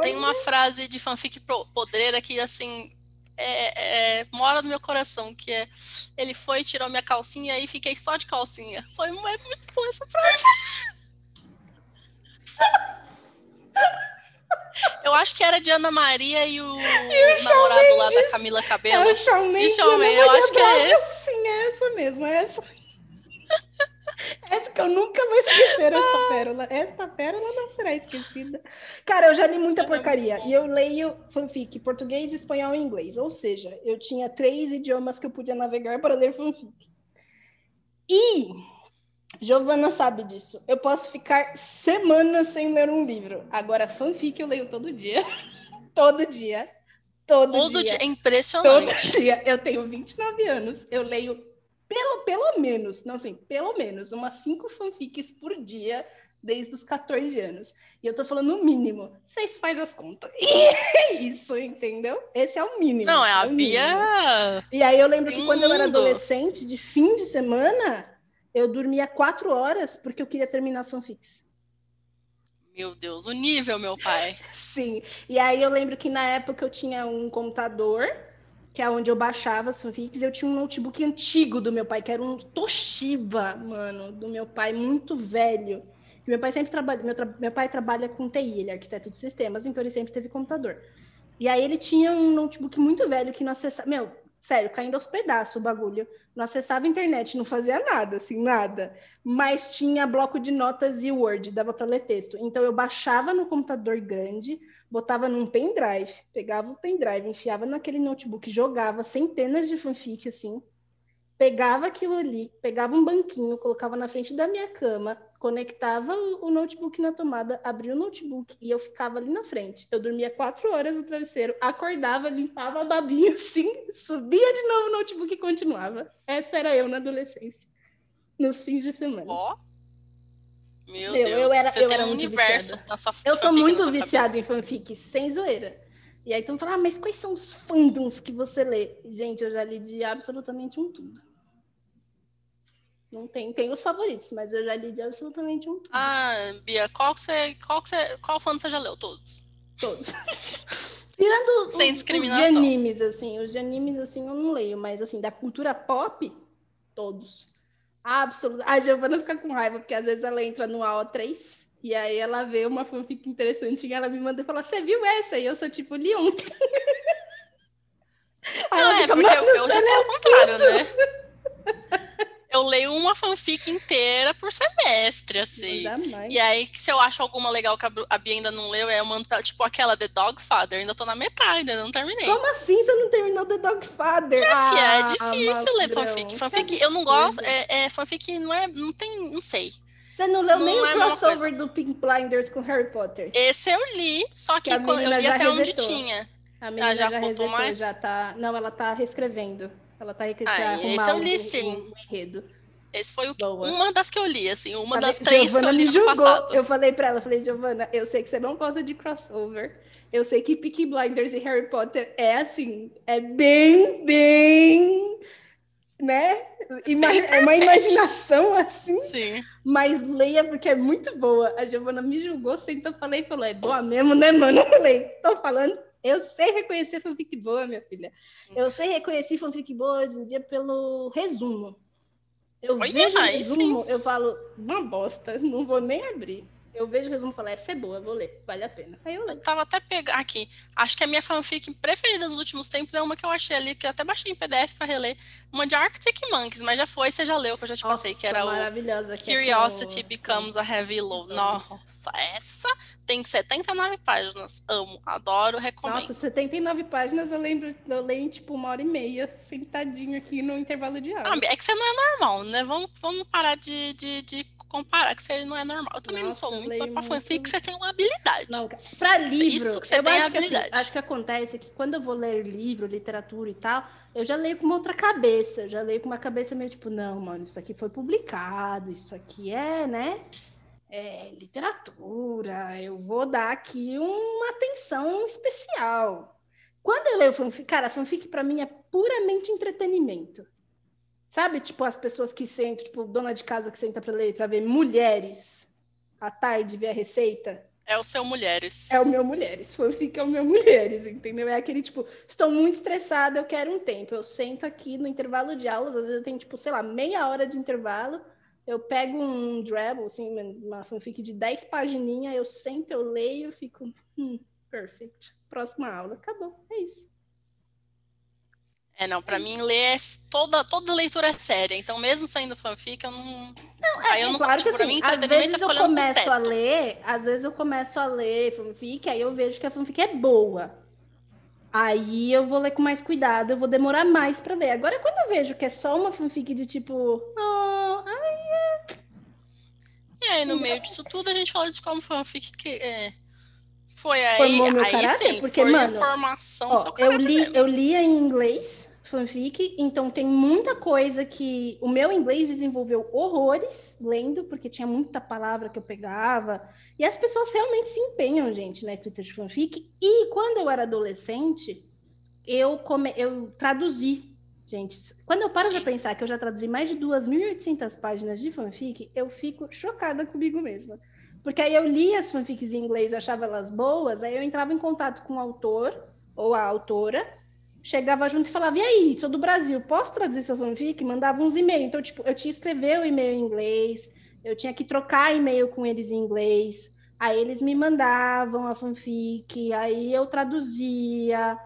Tem uma frase de fanfic podreira que, assim, é, é, mora no meu coração, que é ele foi, tirou minha calcinha e fiquei só de calcinha. Foi é muito boa essa frase. Eu acho que era de Ana Maria e o, e o namorado lá da Camila Cabelo.
É o Shawn Mendes,
eu acho que é esse.
Sim, é essa mesmo, é essa. Essa que eu nunca vou esquecer essa pérola. Esta pérola não será esquecida. Cara, eu já li muita porcaria. E eu leio fanfic português, espanhol e inglês. Ou seja, eu tinha três idiomas que eu podia navegar para ler fanfic. E Giovana sabe disso. Eu posso ficar semanas sem ler um livro. Agora, fanfic eu leio todo dia. todo dia. Todo, todo dia. dia.
É impressionante.
Todo dia. Eu tenho 29 anos. Eu leio pelo, pelo menos, não assim, pelo menos umas cinco fanfics por dia desde os 14 anos. E eu tô falando no mínimo. Vocês fazem as contas. E é isso, entendeu? Esse é o mínimo.
Não, é
a
é Bia.
E aí eu lembro que quando eu era adolescente, de fim de semana, eu dormia quatro horas porque eu queria terminar as fanfics.
Meu Deus, o nível, meu pai.
Sim. E aí eu lembro que na época eu tinha um computador que é onde eu baixava as fanfics, eu tinha um notebook antigo do meu pai, que era um Toshiba, mano, do meu pai, muito velho. Meu pai sempre trabalha, meu, tra... meu pai trabalha com TI, ele é arquiteto de sistemas, então ele sempre teve computador. E aí ele tinha um notebook muito velho que não acessava, meu, sério, caindo aos pedaços o bagulho. Não acessava a internet, não fazia nada, assim, nada. Mas tinha bloco de notas e Word, dava para ler texto. Então eu baixava no computador grande, botava num pendrive, pegava o pendrive, enfiava naquele notebook, jogava centenas de fanfic assim, pegava aquilo ali, pegava um banquinho, colocava na frente da minha cama, conectava o notebook na tomada, abria o notebook e eu ficava ali na frente. Eu dormia quatro horas no travesseiro, acordava, limpava a babinha assim, subia de novo o notebook e continuava. Essa era eu na adolescência, nos fins de semana.
Ó, oh. Meu Deus, eu
era,
você
eu era
um universo
na sua Eu sou muito viciada em fanfic, sem zoeira. E aí tu me fala, ah, mas quais são os fandoms que você lê? Gente, eu já li de absolutamente um tudo. Não tem, tem os favoritos, mas eu já li de absolutamente um tudo.
Ah, Bia, qual que você, qual que você, qual fã você já leu? Todos?
Todos. Tirando os,
Sem discriminação.
os de animes, assim, os de animes, assim, eu não leio, mas, assim, da cultura pop, todos. Absolutamente. A Giovana fica com raiva, porque às vezes ela entra no AO3 e aí ela vê uma fanfic interessantinha, ela me manda e fala: Você viu essa? E eu sou tipo, li ontem.
Não, é, porque eu, eu já sou o contrário, né? Eu leio uma fanfic inteira por semestre, assim. E aí, se eu acho alguma legal que a Bia ainda não leu, eu mando pra ela, tipo aquela The Dogfather, ainda tô na metade, ainda não terminei.
Como assim você não terminou The Dogfather?
Minha ah, filha, é difícil ler fanfic. Fanfic, eu não gosto, é, é, fanfic não é, não tem, não sei.
Você não leu não nem é o crossover do Pink Blinders com Harry Potter?
Esse eu li, só que, que eu li até resetou. onde tinha.
A menina já, já, já resetou, mais? já tá... Não, ela tá reescrevendo. Ela tá
ah, esse eu li, sim.
O enredo.
Esse foi o que, uma das que eu li, assim, uma das três Giovana que eu li no julgou. passado.
Eu falei pra ela, falei, Giovana, eu sei que você não gosta de crossover. Eu sei que Peaky Blinders e Harry Potter é assim, é bem, bem, né? Ima é uma imaginação assim.
Sim.
Mas leia porque é muito boa. A Giovana me julgou, sentou, falei, falou, é boa mesmo, né, mano? Eu falei, tô falando eu sei reconhecer fanfic boa, minha filha. Eu sei reconhecer fanfic boa hoje em dia pelo resumo. Eu Olha, vejo o resumo, sim. eu falo, uma bosta, não vou nem abrir. Eu vejo o resumo e falo, essa é boa, vou ler, vale a pena. Aí eu,
eu tava até pegando aqui. Acho que a minha fanfic preferida dos últimos tempos é uma que eu achei ali, que eu até baixei em PDF para reler. Uma de Arctic Monkeys, mas já foi, você já leu, que eu já te Nossa, passei, que era o
que
é Curiosity é Becomes a Heavy Load. Nossa, essa tem 79 páginas. Amo, adoro, recomendo.
Nossa, 79 páginas eu lembro, eu leio tipo uma hora e meia, sentadinho aqui no intervalo de aula.
Ah, é que você não é normal, né? Vamos, vamos parar de, de, de comparar, que você não é normal. Eu também Nossa, não sou muito, mas pra fanfic você tem uma habilidade. Não,
pra livro, Isso
que você tem acho habilidade.
Que, assim, acho que acontece que quando eu vou ler livro, literatura e tal, eu já leio com uma outra cabeça. Eu já leio com uma cabeça meio tipo, não, mano, isso aqui foi publicado, isso aqui é, né? É literatura, eu vou dar aqui uma atenção especial. Quando eu leio fanfic, cara, fanfic para mim é puramente entretenimento. Sabe, tipo, as pessoas que sentam, tipo, dona de casa que senta para ler, para ver mulheres à tarde ver a receita.
É o seu Mulheres.
É o meu Mulheres. Fanfic é o meu Mulheres, entendeu? É aquele tipo, estou muito estressada, eu quero um tempo. Eu sento aqui no intervalo de aulas, às vezes eu tenho, tipo, sei lá, meia hora de intervalo. Eu pego um Drabble, assim, uma fanfic de 10 pagininhas, eu sento, eu leio, fico, hum, perfect. Próxima aula. Acabou. É isso.
É, não, pra mim ler é toda, toda leitura é séria, então mesmo sendo fanfic, eu não.
Não, é, aí eu não claro que assim, mim, às vezes tá eu começo a ler, às vezes eu começo a ler fanfic, aí eu vejo que a fanfic é boa. Aí eu vou ler com mais cuidado, eu vou demorar mais para ler. Agora, quando eu vejo que é só uma fanfic de tipo, oh, ai, é...
E aí, no meio disso tudo, a gente fala de como fanfic que é, foi aí, meu aí caráter, sim, porque, foi mano, formação ó,
eu li, mesmo. eu lia em inglês fanfic, então tem muita coisa que o meu inglês desenvolveu horrores lendo, porque tinha muita palavra que eu pegava, e as pessoas realmente se empenham, gente, na escrita de fanfic, e quando eu era adolescente, eu, come... eu traduzi, gente, quando eu paro para pensar que eu já traduzi mais de 2.800 páginas de fanfic, eu fico chocada comigo mesma. Porque aí eu lia as fanfics em inglês, achava elas boas, aí eu entrava em contato com o autor ou a autora, chegava junto e falava: E aí, sou do Brasil, posso traduzir seu fanfic? Mandava uns e-mails. Então, tipo, eu tinha que escrever o e-mail em inglês, eu tinha que trocar e-mail com eles em inglês. Aí eles me mandavam a fanfic, aí eu traduzia.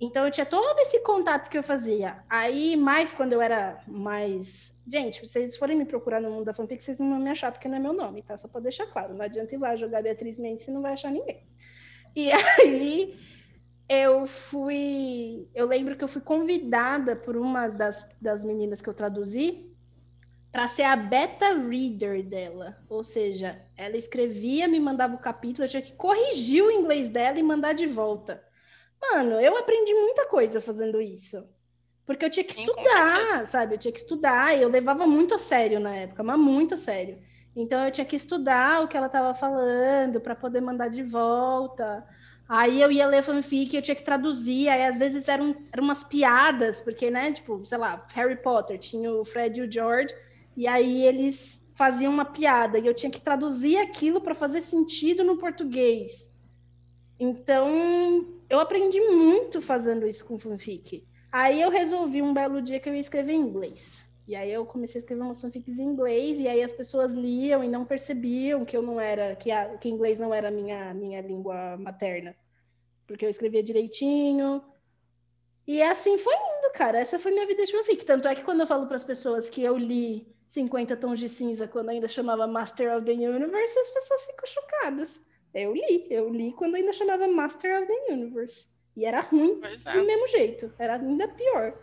Então eu tinha todo esse contato que eu fazia. Aí, mais quando eu era mais. Gente, se vocês forem me procurar no mundo da fanfic, vocês não vão me achar porque não é meu nome, tá? Só para deixar claro. Não adianta ir lá jogar Beatriz Mendes, você não vai achar ninguém. E aí eu fui. Eu lembro que eu fui convidada por uma das, das meninas que eu traduzi para ser a beta reader dela. Ou seja, ela escrevia, me mandava o capítulo, eu tinha que corrigir o inglês dela e mandar de volta. Mano, eu aprendi muita coisa fazendo isso. Porque eu tinha que Sim, estudar, sabe? Eu tinha que estudar, e eu levava muito a sério na época, mas muito a sério. Então eu tinha que estudar o que ela estava falando para poder mandar de volta. Aí eu ia ler fanfic, eu tinha que traduzir, aí às vezes eram, eram umas piadas, porque, né, tipo, sei lá, Harry Potter, tinha o Fred e o George, e aí eles faziam uma piada, e eu tinha que traduzir aquilo para fazer sentido no português. Então, eu aprendi muito fazendo isso com fanfic. Aí eu resolvi um belo dia que eu ia escrever em inglês. E aí eu comecei a escrever umas fanfics em inglês, e aí as pessoas liam e não percebiam que eu não era, que, a, que inglês não era minha minha língua materna. Porque eu escrevia direitinho. E assim foi indo, cara. Essa foi minha vida de fanfic. Tanto é que quando eu falo para as pessoas que eu li 50 Tons de Cinza quando ainda chamava Master of the Universe, as pessoas ficam chocadas. Eu li, eu li quando ainda chamava Master of the Universe. E era ruim é. do mesmo jeito, era ainda pior.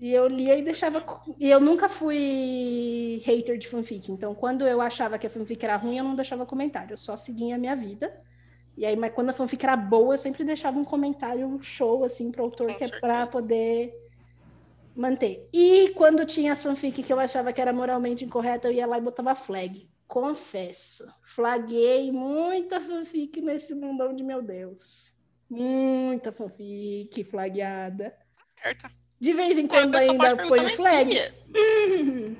E eu lia e deixava. E eu nunca fui hater de fanfic. Então, quando eu achava que a fanfic era ruim, eu não deixava comentário. Eu só seguia a minha vida. E aí, mas quando a fanfic era boa, eu sempre deixava um comentário show, assim, pro autor, Com que é pra poder manter. E quando tinha a fanfic que eu achava que era moralmente incorreta, eu ia lá e botava flag. Confesso. Flaguei muita fanfic nesse mundão de meu Deus. Muita fanfic flagueada.
Tá certo.
De vez em quando ainda põe o flag. Uhum.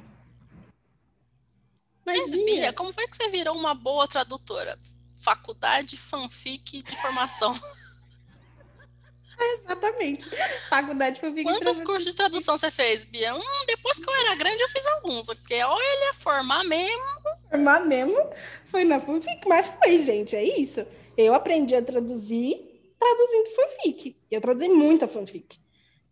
Mas, mas Bia, Bia, como foi que você virou uma boa tradutora? Faculdade fanfic de formação.
exatamente. Faculdade fanfic
Quantos de cursos de tradução você fez, Bia? Hum, depois que eu era grande, eu fiz alguns. Porque olha, formar mesmo.
Formar mesmo foi na fanfic, mas foi, gente, é isso. Eu aprendi a traduzir traduzindo fanfic. Eu traduzi muita fanfic.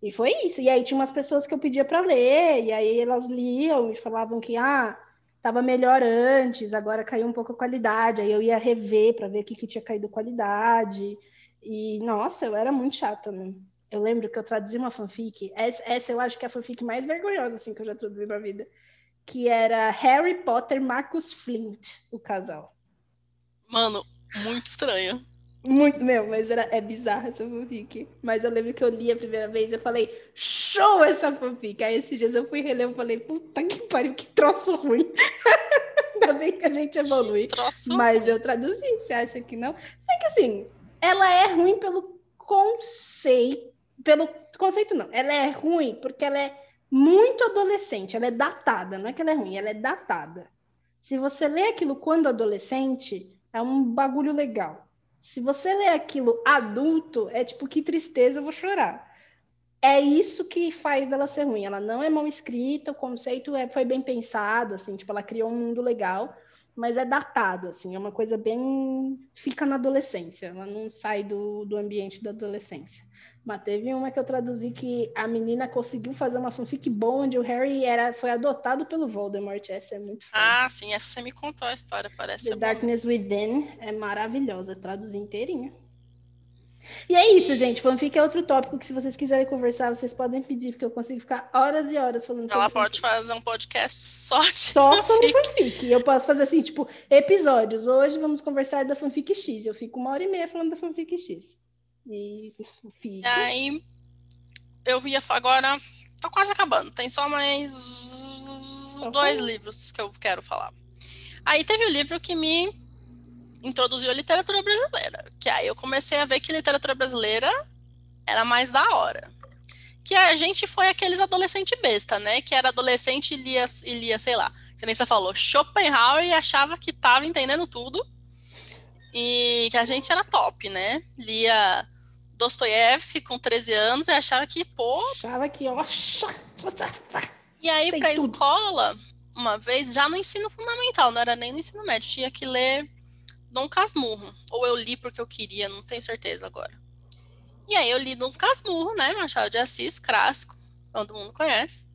E foi isso. E aí tinha umas pessoas que eu pedia para ler, e aí elas liam e falavam que ah, estava melhor antes, agora caiu um pouco a qualidade. Aí eu ia rever para ver o que, que tinha caído qualidade. E nossa, eu era muito chata, né? Eu lembro que eu traduzi uma fanfic, essa, essa eu acho que é a fanfic mais vergonhosa assim que eu já traduzi na vida, que era Harry Potter Marcus Flint, o casal.
Mano, muito estranho.
Muito mesmo, mas era, é bizarra essa fanfic. Mas eu lembro que eu li a primeira vez e eu falei, show essa fanfic. Aí esses dias eu fui reler e falei, puta que pariu, que troço ruim. Ainda bem que a gente evolui.
Troço
mas eu traduzi, você acha que não? Se bem que assim, ela é ruim pelo conceito. Pelo conceito, não. Ela é ruim porque ela é muito adolescente, ela é datada. Não é que ela é ruim, ela é datada. Se você lê aquilo quando adolescente, é um bagulho legal. Se você lê aquilo adulto, é tipo, que tristeza, eu vou chorar. É isso que faz dela ser ruim. Ela não é mal escrita, o conceito é, foi bem pensado, assim, tipo, ela criou um mundo legal, mas é datado, assim, é uma coisa bem. fica na adolescência, ela não sai do, do ambiente da adolescência. Mas teve uma que eu traduzi que a menina conseguiu fazer uma fanfic boa onde o Harry era, foi adotado pelo Voldemort. Essa é muito foda.
Ah, sim, essa você me contou a história, parece.
The Darkness Within é maravilhosa, traduzi inteirinha. E é isso, gente. Fanfic é outro tópico que, se vocês quiserem conversar, vocês podem pedir, porque eu consigo ficar horas e horas falando
Ela pode fazer um podcast só de
Só sobre
fanfic.
fanfic. Eu posso fazer assim, tipo, episódios. Hoje vamos conversar da fanfic X. Eu fico uma hora e meia falando da fanfic X. E fico.
E aí, eu via agora, tá quase acabando. Tem só mais
Tá
dois
bom.
livros que eu quero falar. Aí teve o livro que me introduziu a literatura brasileira. Que aí eu comecei a ver que literatura brasileira era mais da hora. Que a gente foi aqueles adolescente besta, né? Que era adolescente e lia, e lia, sei lá, que nem você falou, Schopenhauer e achava que tava entendendo tudo. E que a gente era top, né? Lia Dostoiévski com 13 anos e achava que, pô.
Achava que, ó.
E aí, pra
tudo.
escola, uma vez, já no ensino fundamental, não era nem no ensino médio, tinha que ler Dom Casmurro. Ou eu li porque eu queria, não tenho certeza agora. E aí eu li Dom Casmurro, né? Machado de Assis, clássico, todo mundo conhece.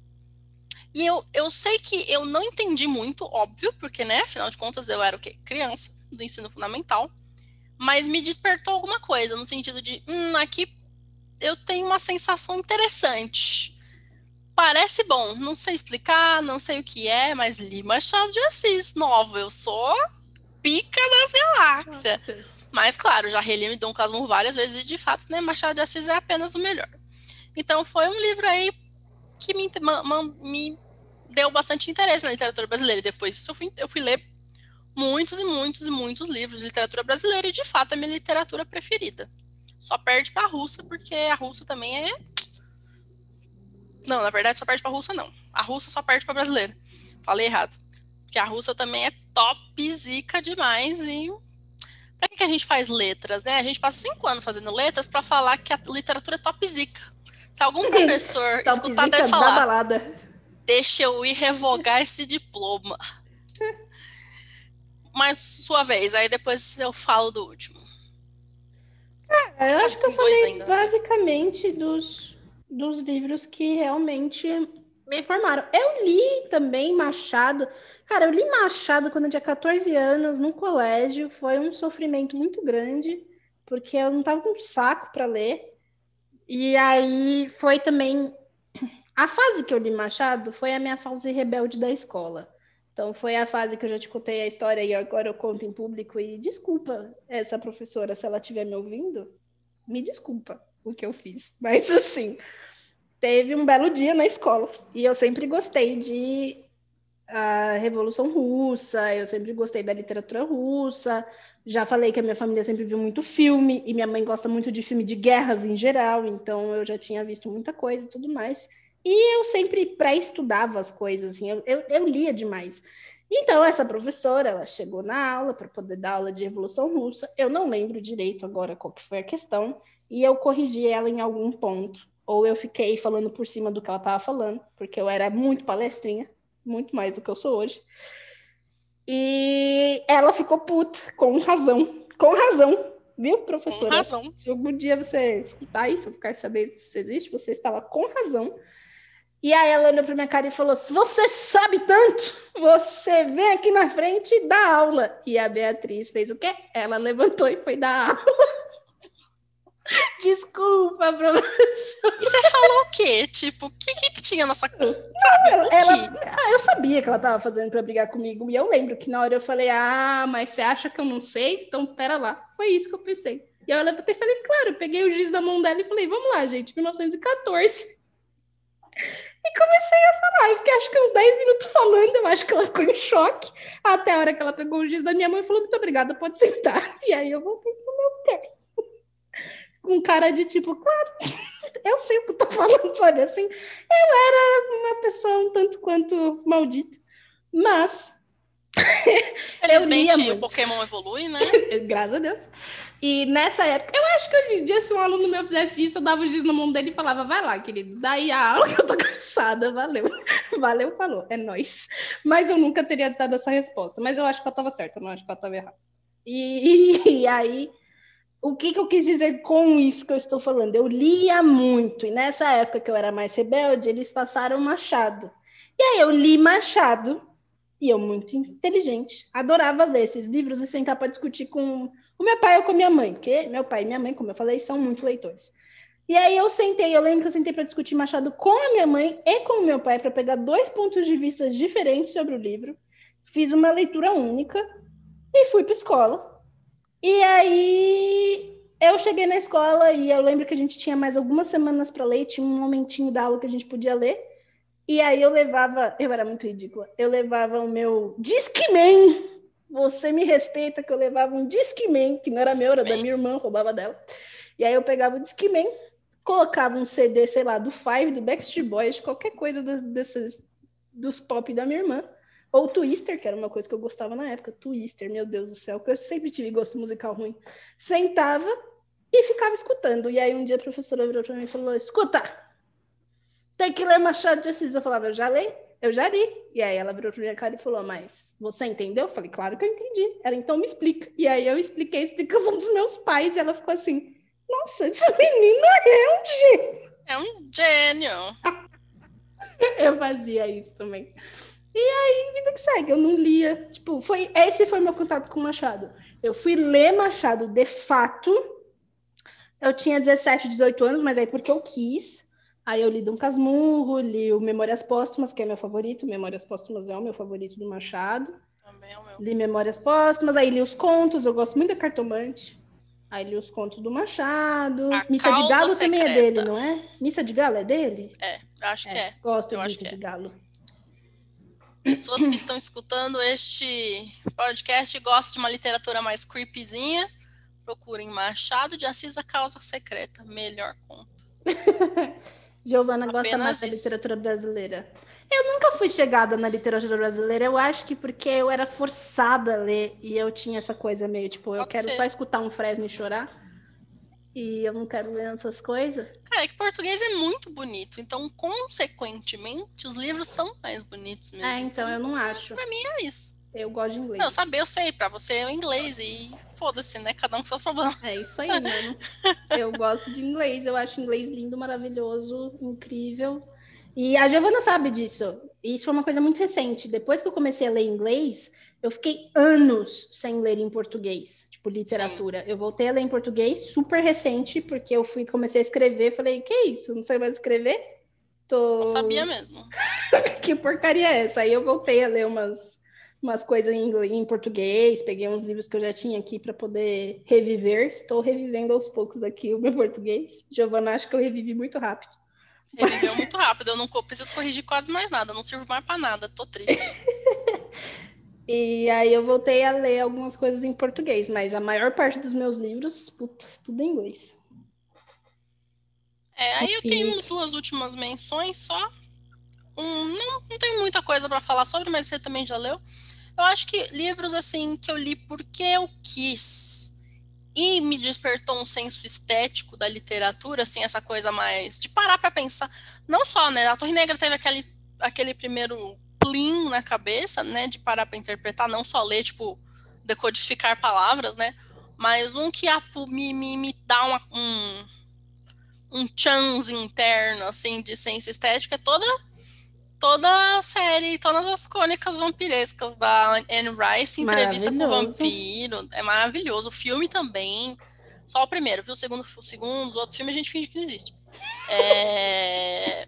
E eu, eu sei que eu não entendi muito, óbvio, porque, né, afinal de contas, eu era o quê? Criança, do ensino fundamental. Mas me despertou alguma coisa, no sentido de, hum, aqui eu tenho uma sensação interessante. Parece bom, não sei explicar, não sei o que é, mas li Machado de Assis, nova, eu sou pica das galáxias. Mas, claro, já reli Dom Casmurro várias vezes e, de fato, né, Machado de Assis é apenas o melhor. Então, foi um livro aí que me, me deu bastante interesse na literatura brasileira. Depois disso, eu fui, eu fui ler muitos e muitos e muitos livros de literatura brasileira e, de fato, é minha literatura preferida. Só perde para a russa, porque a russa também é... Não, na verdade, só perde para a russa, não. A russa só perde para a brasileira. Falei errado. Porque a russa também é top zica demais e Pra que, que a gente faz letras, né? A gente passa cinco anos fazendo letras para falar que a literatura é top zica. Se algum professor escutar, deve falar, deixa eu ir revogar esse diploma. Mas sua vez, aí depois eu falo do último.
É, eu acho que eu falei
ainda.
basicamente dos, dos livros que realmente me formaram. Eu li também Machado. Cara, eu li Machado quando eu tinha 14 anos, no colégio. Foi um sofrimento muito grande, porque eu não tava com saco para ler. E aí foi também. A fase que eu li Machado foi a minha fase rebelde da escola. Então foi a fase que eu já te contei a história e agora eu conto em público. E desculpa essa professora se ela estiver me ouvindo, me desculpa o que eu fiz. Mas assim, teve um belo dia na escola e eu sempre gostei de a Revolução Russa, eu sempre gostei da literatura russa. Já falei que a minha família sempre viu muito filme e minha mãe gosta muito de filme de guerras em geral, então eu já tinha visto muita coisa e tudo mais. E eu sempre pré-estudava as coisas, assim, eu, eu, eu lia demais. Então, essa professora, ela chegou na aula para poder dar aula de Revolução Russa. Eu não lembro direito agora qual que foi a questão, e eu corrigi ela em algum ponto. Ou eu fiquei falando por cima do que ela estava falando, porque eu era muito palestrinha, muito mais do que eu sou hoje. E ela ficou puta, com razão. Com razão, viu,
Com
professora?
razão.
Se algum dia você escutar isso, ficar saber se isso existe, você estava com razão. E aí ela olhou para minha cara e falou: Se você sabe tanto, você vem aqui na frente e dá aula. E a Beatriz fez o quê? Ela levantou e foi dar aula. Desculpa, professor.
E você falou o quê? Tipo, o que, que tinha nessa. Sabe?
Ela, ela- ah, eu sabia que ela estava fazendo para brigar comigo. E eu lembro que na hora eu falei: Ah, mas você acha que eu não sei? Então pera lá. Foi isso que eu pensei. E aí eu levantei e falei: Claro, peguei o giz da mão dela e falei: Vamos lá, gente, 1914. E comecei a falar. Eu fiquei acho que uns 10 minutos falando. Eu acho que ela ficou em choque. Até a hora que ela pegou o giz da minha mão e falou: Muito obrigada, pode sentar. E aí eu voltei pro meu tempo. Com cara de tipo, claro, eu sei o que eu tô falando, sabe assim? Eu era uma pessoa um tanto quanto maldita. Mas
Felizmente o Pokémon evolui, né?
Graças a Deus. E nessa época, eu acho que hoje em dia, se um aluno meu fizesse isso, eu dava o giz na mão dele e falava, vai lá, querido, daí a aula que eu tô cansada, valeu. Valeu, falou, é nóis. Mas eu nunca teria dado essa resposta. Mas eu acho que eu tava certa, não acho que eu tava errada. E, e aí, o que, que eu quis dizer com isso que eu estou falando? Eu lia muito, e nessa época que eu era mais rebelde, eles passaram Machado. E aí eu li Machado, e eu, muito inteligente, adorava ler esses livros e sentar para discutir com o meu pai ou com a minha mãe, porque meu pai e minha mãe, como eu falei, são muito leitores. E aí eu sentei, eu lembro que eu sentei para discutir Machado com a minha mãe e com o meu pai para pegar dois pontos de vista diferentes sobre o livro. Fiz uma leitura única e fui para escola. E aí eu cheguei na escola e eu lembro que a gente tinha mais algumas semanas para ler, tinha um momentinho da aula que a gente podia ler. E aí eu levava, eu era muito ridícula, eu levava o meu Discman você me respeita que eu levava um Discman, que não era meu, era da minha irmã, roubava dela. E aí eu pegava o Discman, colocava um CD, sei lá, do Five, do Backstreet Boys, qualquer coisa desses, dos pop da minha irmã. Ou Twister, que era uma coisa que eu gostava na época. Twister, meu Deus do céu, que eu sempre tive gosto musical ruim. Sentava e ficava escutando. E aí um dia a professora virou para mim e falou: Escuta, tem que ler Machado de Assis. Eu falava: Eu já leio eu já li. E aí ela virou pra minha cara e falou, mas você entendeu? Eu falei, claro que eu entendi. Ela, então me explica. E aí eu expliquei a explicação dos meus pais e ela ficou assim, nossa, essa menina é um gênio.
É um gênio.
eu fazia isso também. E aí, vida que segue, eu não lia. Tipo, foi, esse foi meu contato com Machado. Eu fui ler Machado de fato. Eu tinha 17, 18 anos, mas aí porque eu quis. Aí eu li Dom Casmurro, li o Memórias Póstumas, que é meu favorito. Memórias Póstumas é o meu favorito do Machado.
Também é o meu.
Li Memórias Póstumas, aí li os contos, eu gosto muito da Cartomante. Aí li os contos do Machado.
A
Missa de Galo
Secreta.
também é dele, não é? Missa de Galo é dele?
É, acho que é.
Gosto
Eu
de
acho
Missa
que
de
é.
Galo.
Pessoas que estão escutando este podcast e gostam de uma literatura mais creepyzinha, procurem Machado de Assis, A Causa Secreta. Melhor conto.
Giovana gosta
Apenas
mais da
isso.
literatura brasileira. Eu nunca fui chegada na literatura brasileira. Eu acho que porque eu era forçada a ler e eu tinha essa coisa meio tipo, eu
Pode
quero
ser.
só escutar um Fresno e chorar. E eu não quero ler essas coisas.
Cara, é que português é muito bonito, então, consequentemente, os livros são mais bonitos mesmo.
É, então eu não acho.
Pra mim é isso.
Eu gosto de inglês.
Não, saber eu sei, pra você é o inglês e foda-se, né? Cada um com seus problemas.
É isso aí, mano. Eu gosto de inglês, eu acho inglês lindo, maravilhoso, incrível. E a Giovana sabe disso. Isso foi uma coisa muito recente. Depois que eu comecei a ler inglês, eu fiquei anos sem ler em português, tipo literatura. Eu voltei a ler em português super recente, porque eu fui comecei a escrever, falei: "Que isso? Não sei mais escrever?" Tô
Não sabia mesmo.
que porcaria é essa? Aí eu voltei a ler umas, umas coisas em, inglês, em português, peguei uns livros que eu já tinha aqui para poder reviver. Estou revivendo aos poucos aqui o meu português. Giovana, acho que eu revivi muito rápido.
Reviveu muito rápido. Eu não preciso corrigir quase mais nada. Não sirvo mais pra nada. Tô triste.
E aí eu voltei a ler algumas coisas em português, mas a maior parte dos meus livros, puta, tudo em inglês.
É, aí eu tenho duas últimas menções só. Um, não, não tenho muita coisa pra falar sobre, mas você também já leu. Eu acho que livros assim que eu li porque eu quis e me despertou um senso estético da literatura, assim, essa coisa mais de parar pra pensar. Não só, né? A Torre Negra teve aquele, aquele primeiro plim na cabeça, né? De parar pra interpretar, não só ler, tipo, decodificar palavras, né? Mas um que apu- me, me, me dá uma- um, um chance interno, assim, de ciência estética é toda, toda a série, todas as crônicas vampirescas da Anne Rice, entrevista com o vampiro, é maravilhoso. O filme também, só o primeiro, viu? O segundo, o segundo, os outros filmes a gente finge que não existe. É...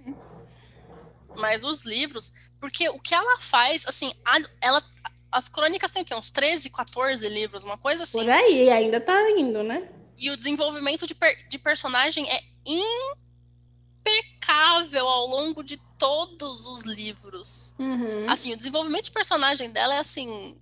Mas os livros, porque o que ela faz, assim, ela, as crônicas têm o quê? Uns 13, 14 livros, uma coisa assim.
Por aí, ainda tá indo, né?
E o desenvolvimento de, per- de personagem é impecável ao longo de todos os livros.
Uhum.
Assim, o desenvolvimento de personagem dela é assim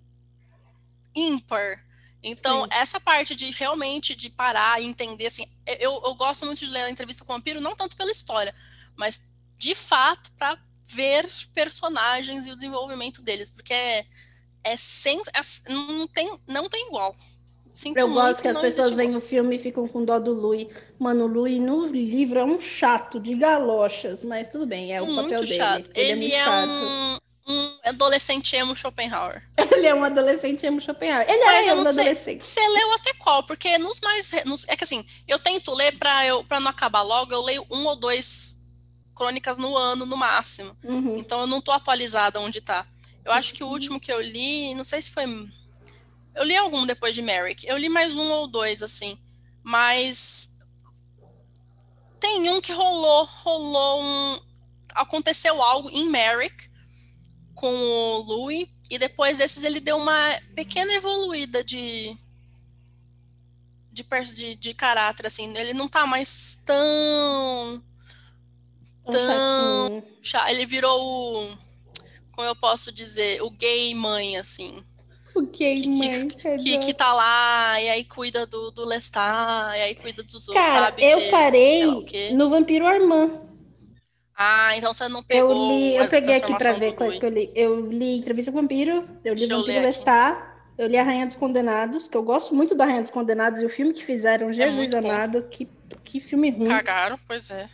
ímpar. Então,
Sim.
essa parte de realmente de parar e entender assim, eu, eu gosto muito de ler a entrevista com o vampiro, não tanto pela história, mas de fato para ver personagens e o desenvolvimento deles, porque é, é sem. é- não, tem, não tem igual. Sinto
Eu gosto que as pessoas veem o filme e ficam com dó do Louis. Mano, o Louis no livro é um chato de galochas, mas tudo bem, é o
muito
papel dele.
chato.
Ele,
Ele,
é
é,
chato.
um, um adolescente emo Schopenhauer.
Ele é um adolescente emo Schopenhauer. Ele
Mas
é um adolescente.
Você leu até qual? Porque nos mais. nos- é que assim, eu tento ler pra, eu, pra não acabar logo, eu leio um ou dois crônicas no ano, no máximo.
Uhum.
Então eu não tô atualizada onde tá. Eu acho que o último que eu li, não sei se foi. Eu li algum depois de Merrick. Eu li mais um ou dois, assim. Mas. Tem um que rolou. Rolou um. Aconteceu algo em Merrick com o Louis. E depois desses ele deu uma pequena evoluída de. De, de, de caráter, assim. Ele não tá mais tão. Tão-
chatinho.
cha- Ele virou o. Como eu posso dizer? O gay mãe, assim.
O gay,
Que-
mãe.
Que, que tá lá e aí cuida do, do Lestat, e aí cuida dos outros,
Cara,
sabe?
eu
Que-
parei no Vampiro Armand.
Ah, então você não
Eu
pegou.
li,
a
eu peguei aqui pra ver quais que eu li. Eu li Entrevista com o Vampiro, eu li
Deixa eu
Vampiro
aqui.
Lestat, eu li A Rainha dos Condenados, que eu gosto muito da Rainha dos Condenados e o filme que fizeram, Jesus
É muito bom.
amado, que, que filme ruim.
Cagaram, pois é.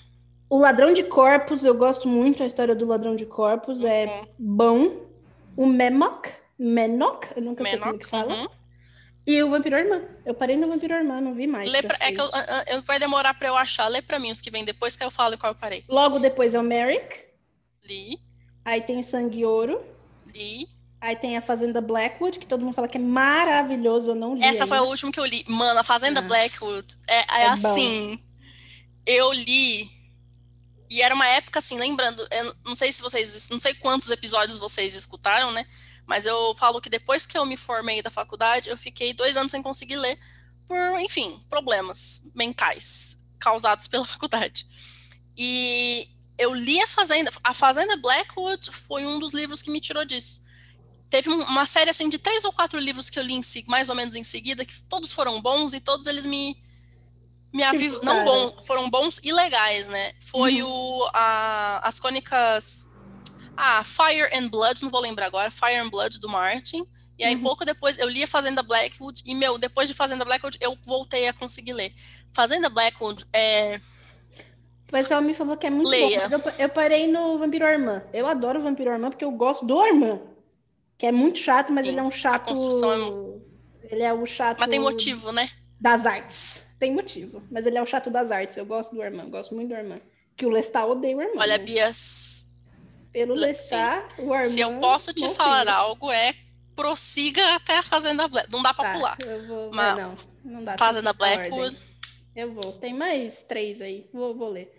O Ladrão de Corpos, eu gosto muito, a história do Ladrão de Corpos é
Muito
bom. O Memok, Menok, eu nunca sei como que fala.
uhum.
E o Vampiro Irmã. Eu parei no Vampiro Irmã, não vi mais. Pra
é que eu,
frente.
eu- eu- vai demorar pra eu achar. Lê pra mim os que vem depois, que aí eu falo qual eu parei.
Logo depois é o Merrick,
Li,
aí tem Sangue Ouro,
li.
aí tem a Fazenda Blackwood, que todo mundo fala que é maravilhoso, eu não li
Essa foi a última que eu li. Mano, a Fazenda
Ah.
Blackwood é, é
É bom.
assim. Eu li. E era uma época assim, lembrando, eu não sei se vocês, não sei quantos episódios vocês escutaram, né? Mas eu falo que depois que eu me formei da faculdade, eu fiquei dois anos sem conseguir ler, por, enfim, problemas mentais causados pela faculdade. E eu li a Fazenda. A Fazenda Blackwood foi um dos livros que me tirou disso teve um- uma série assim de três ou quatro livros que eu li em mais ou menos em seguida, que todos foram bons e todos eles me me aviv... não bons, foram bons e legais, né? Foi o a- as crônicas ah, Fire and Blood, não vou lembrar agora, Fire and Blood do Martin. E aí
Uhum.
pouco depois eu li a Fazenda Blackwood e meu, depois de Fazenda Blackwood eu voltei a conseguir ler. Fazenda Blackwood é
O pessoal me falou que é muito
Leia.
bom. Eu, eu parei no Vampiro Armand. Eu adoro o Vampiro Armand porque eu gosto do Armand. Que é muito chato, mas
Sim,
ele é um chato.
construção
Ele é o chato.
mas tem motivo, né?
Das artes. Tem motivo. Mas ele é o chato das artes. Eu gosto do Armand. Gosto muito do Armand. Que o Lestat odeia o Armand.
Olha,
né?
Bia,
Pelo
Le-
Lestat, o Armand.
Se eu posso te falar
filho.
algo, é prossiga até a Fazenda Black. Não dá pra
Tá,
pular.
Eu vou.
Mas-
Não, não dá.
Fazenda Blackwood.
Eu vou. Tem mais três aí. Vou, vou ler.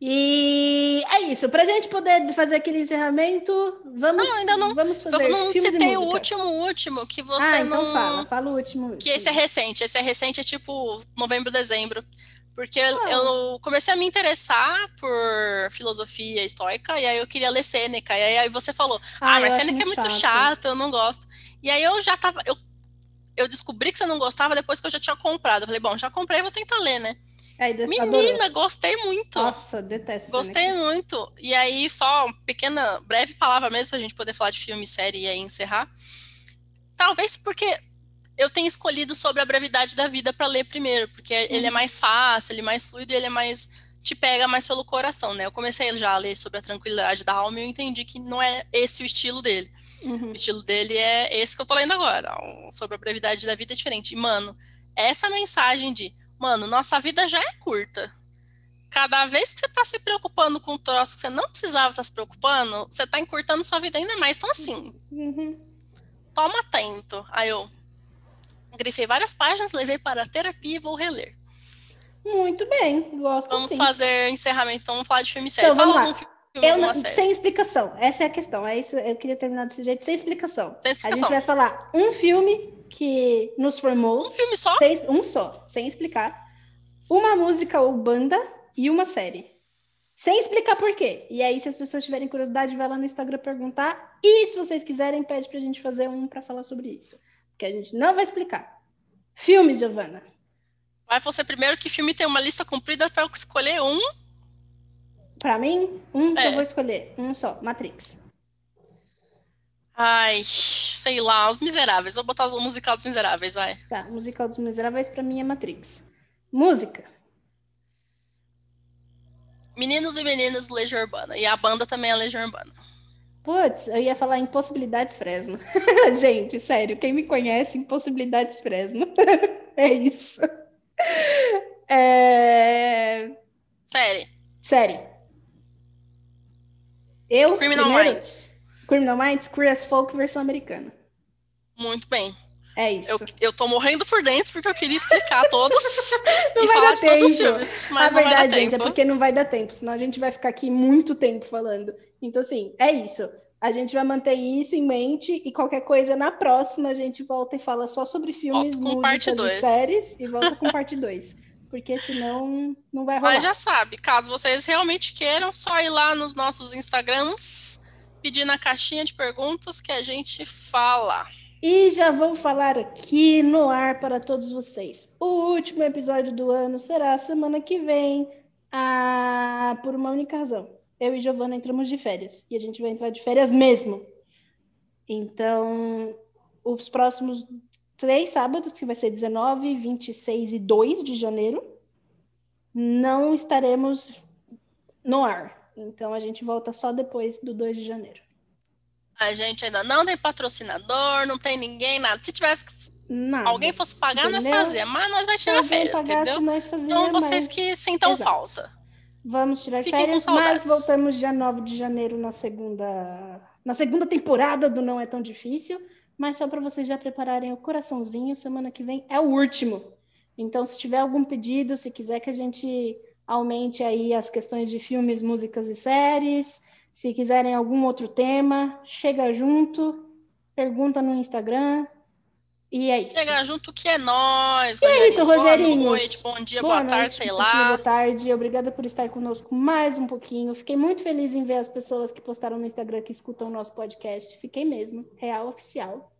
E é isso. Pra gente poder fazer aquele encerramento, vamos,
Não, ainda não-
vamos fazer
Eu não citei o último, último, que você
ah, então
não.
fala. Fala o último.
Que esse é recente. Esse é recente, é tipo novembro, dezembro. Porque
Ah.
eu comecei a me interessar por filosofia estoica, e aí eu queria ler Sêneca. E aí você falou, ah,
eu
mas Sêneca é muito chato, eu não gosto. E aí eu já tava. Eu, eu descobri que você não gostava depois que eu já tinha comprado. Eu falei, bom, já comprei, vou tentar ler, né?
Aí, adorou.
Menina, gostei muito.
Nossa, detesto.
Gostei
Sêneca.
muito. E aí, só uma pequena, breve palavra mesmo pra gente poder falar de filme, série e aí encerrar. Talvez porque eu tenha escolhido sobre a brevidade da vida para ler primeiro, porque ele é mais fácil, ele é mais fluido e ele é mais. te pega mais pelo coração, né? Eu comecei já a ler sobre a tranquilidade da alma e eu entendi que não é esse o estilo dele.
Uhum.
O estilo dele é esse que eu tô lendo agora, sobre a brevidade da vida é diferente. E, mano, essa mensagem de, mano, nossa vida já é curta. Cada vez que você tá se preocupando com um troço que você não precisava estar se preocupando, você tá encurtando sua vida ainda mais. Então, assim,
Uhum.
toma atento. Aí eu grifei várias páginas, levei para a terapia e vou reler.
Muito bem, gosto
Vamos
sim.
fazer encerramento, então vamos falar de filme série.
Então,
Fala algum filme,
Eu não,
série.
sem explicação. Essa é a questão. É isso, eu queria terminar desse jeito, sem explicação.
Sem
A
explicação.
gente vai falar um filme que nos formou,
Um filme só?
sem- um só, sem explicar. Uma música ou banda e uma série. Sem explicar por quê. E aí, se as pessoas tiverem curiosidade, vai lá no Instagram perguntar. E se vocês quiserem, pede pra gente fazer um pra falar sobre isso. Que a gente não vai explicar. Filmes, Giovana.
Vai você primeiro, que filme tem uma lista comprida para eu escolher um.
Pra mim, um que
É.
eu vou escolher. Um só, Matrix.
Ai, sei lá, Os Miseráveis. Vou botar o musical dos Miseráveis, vai.
Tá, musical dos Miseráveis pra mim é Matrix. Música.
Meninos e Meninas Legião Urbana. E a banda também é Legião Urbana.
Putz, eu ia falar Impossibilidades Fresno. Gente, sério, quem me conhece, Impossibilidades Fresno. é isso. É...
Série.
Série. Eu,
Criminal
primeiro,
Minds.
Criminal Minds, Queer as Folk versão americana.
Muito bem.
É isso.
Eu, eu tô morrendo por dentro porque eu queria explicar todos e falar de todos os
tempo.
filmes. Mas
a
não
verdade,
vai dar
gente,
tempo.
é porque não vai dar tempo, senão a gente vai ficar aqui muito tempo falando. Então, assim, é isso. A gente vai manter isso em mente e qualquer coisa na próxima a gente volta e fala só sobre filmes, músicas e séries e volta com parte 2. Porque senão não vai rolar.
Mas já sabe, caso vocês realmente queiram, só ir lá nos nossos Instagrams, pedir na caixinha de perguntas que a gente fala.
E já vou falar aqui no ar para todos vocês. O último episódio do ano será semana que vem, ah, por uma única razão. Eu e Giovana entramos de férias e a gente vai entrar de férias mesmo. Então, os próximos três sábados, que vai ser 19, 26 e 2 de janeiro, não estaremos no ar. Então, a gente volta só depois do 2 de janeiro.
A gente ainda não tem patrocinador, não tem ninguém, nada. Se tivesse
Nada.
alguém fosse pagar, nós
Entendeu?
fazia, mas nós vai tirar
alguém
férias,
pagasse,
entendeu?
nós
Então vocês
mas-
que sintam
Exato.
falta.
Vamos tirar
Fiquem com
férias, mas voltamos dia 9 de janeiro na segunda, na segunda temporada do Não É Tão Difícil. Mas só para vocês já prepararem o coraçãozinho, semana que vem é o último. Então, se tiver algum pedido, se quiser que a gente aumente aí as questões de filmes, músicas e séries, se quiserem algum outro tema, chega junto, pergunta no Instagram. E é isso.
Chegar junto que é nós,
é isso,
Boa
Rogerinhos.
noite, bom dia, boa, tarde,
noite,
sei
dia,
lá.
Boa tarde, obrigada por estar conosco mais um pouquinho. Fiquei muito feliz em ver as pessoas que postaram no Instagram que escutam o nosso podcast. Fiquei mesmo, real oficial.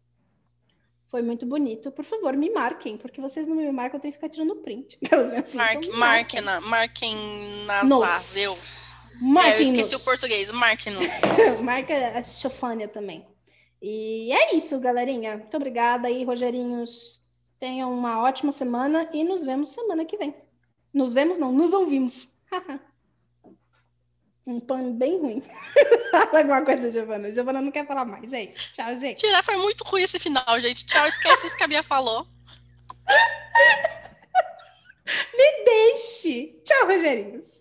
Foi muito bonito. Por favor, me marquem, porque vocês não me marcam, eu tenho que ficar tirando print. Assim,
Marque,
então
marquem, na, marquem nas azeus. É, eu esqueci o português, marquem-nos.
Marca a Chofânia também. E é isso, galerinha. Muito obrigada aí, Rogerinhos. Tenham uma ótima semana e nos vemos semana que vem. Nos vemos, não, nos ouvimos. um tom bem ruim. Fala alguma coisa, Giovana. Giovana não quer falar mais. É isso. Tchau, gente.
Tirar foi muito ruim esse final, gente. Tchau, esquece isso que a Bia falou.
Deixe. Tchau, Rogerinhos.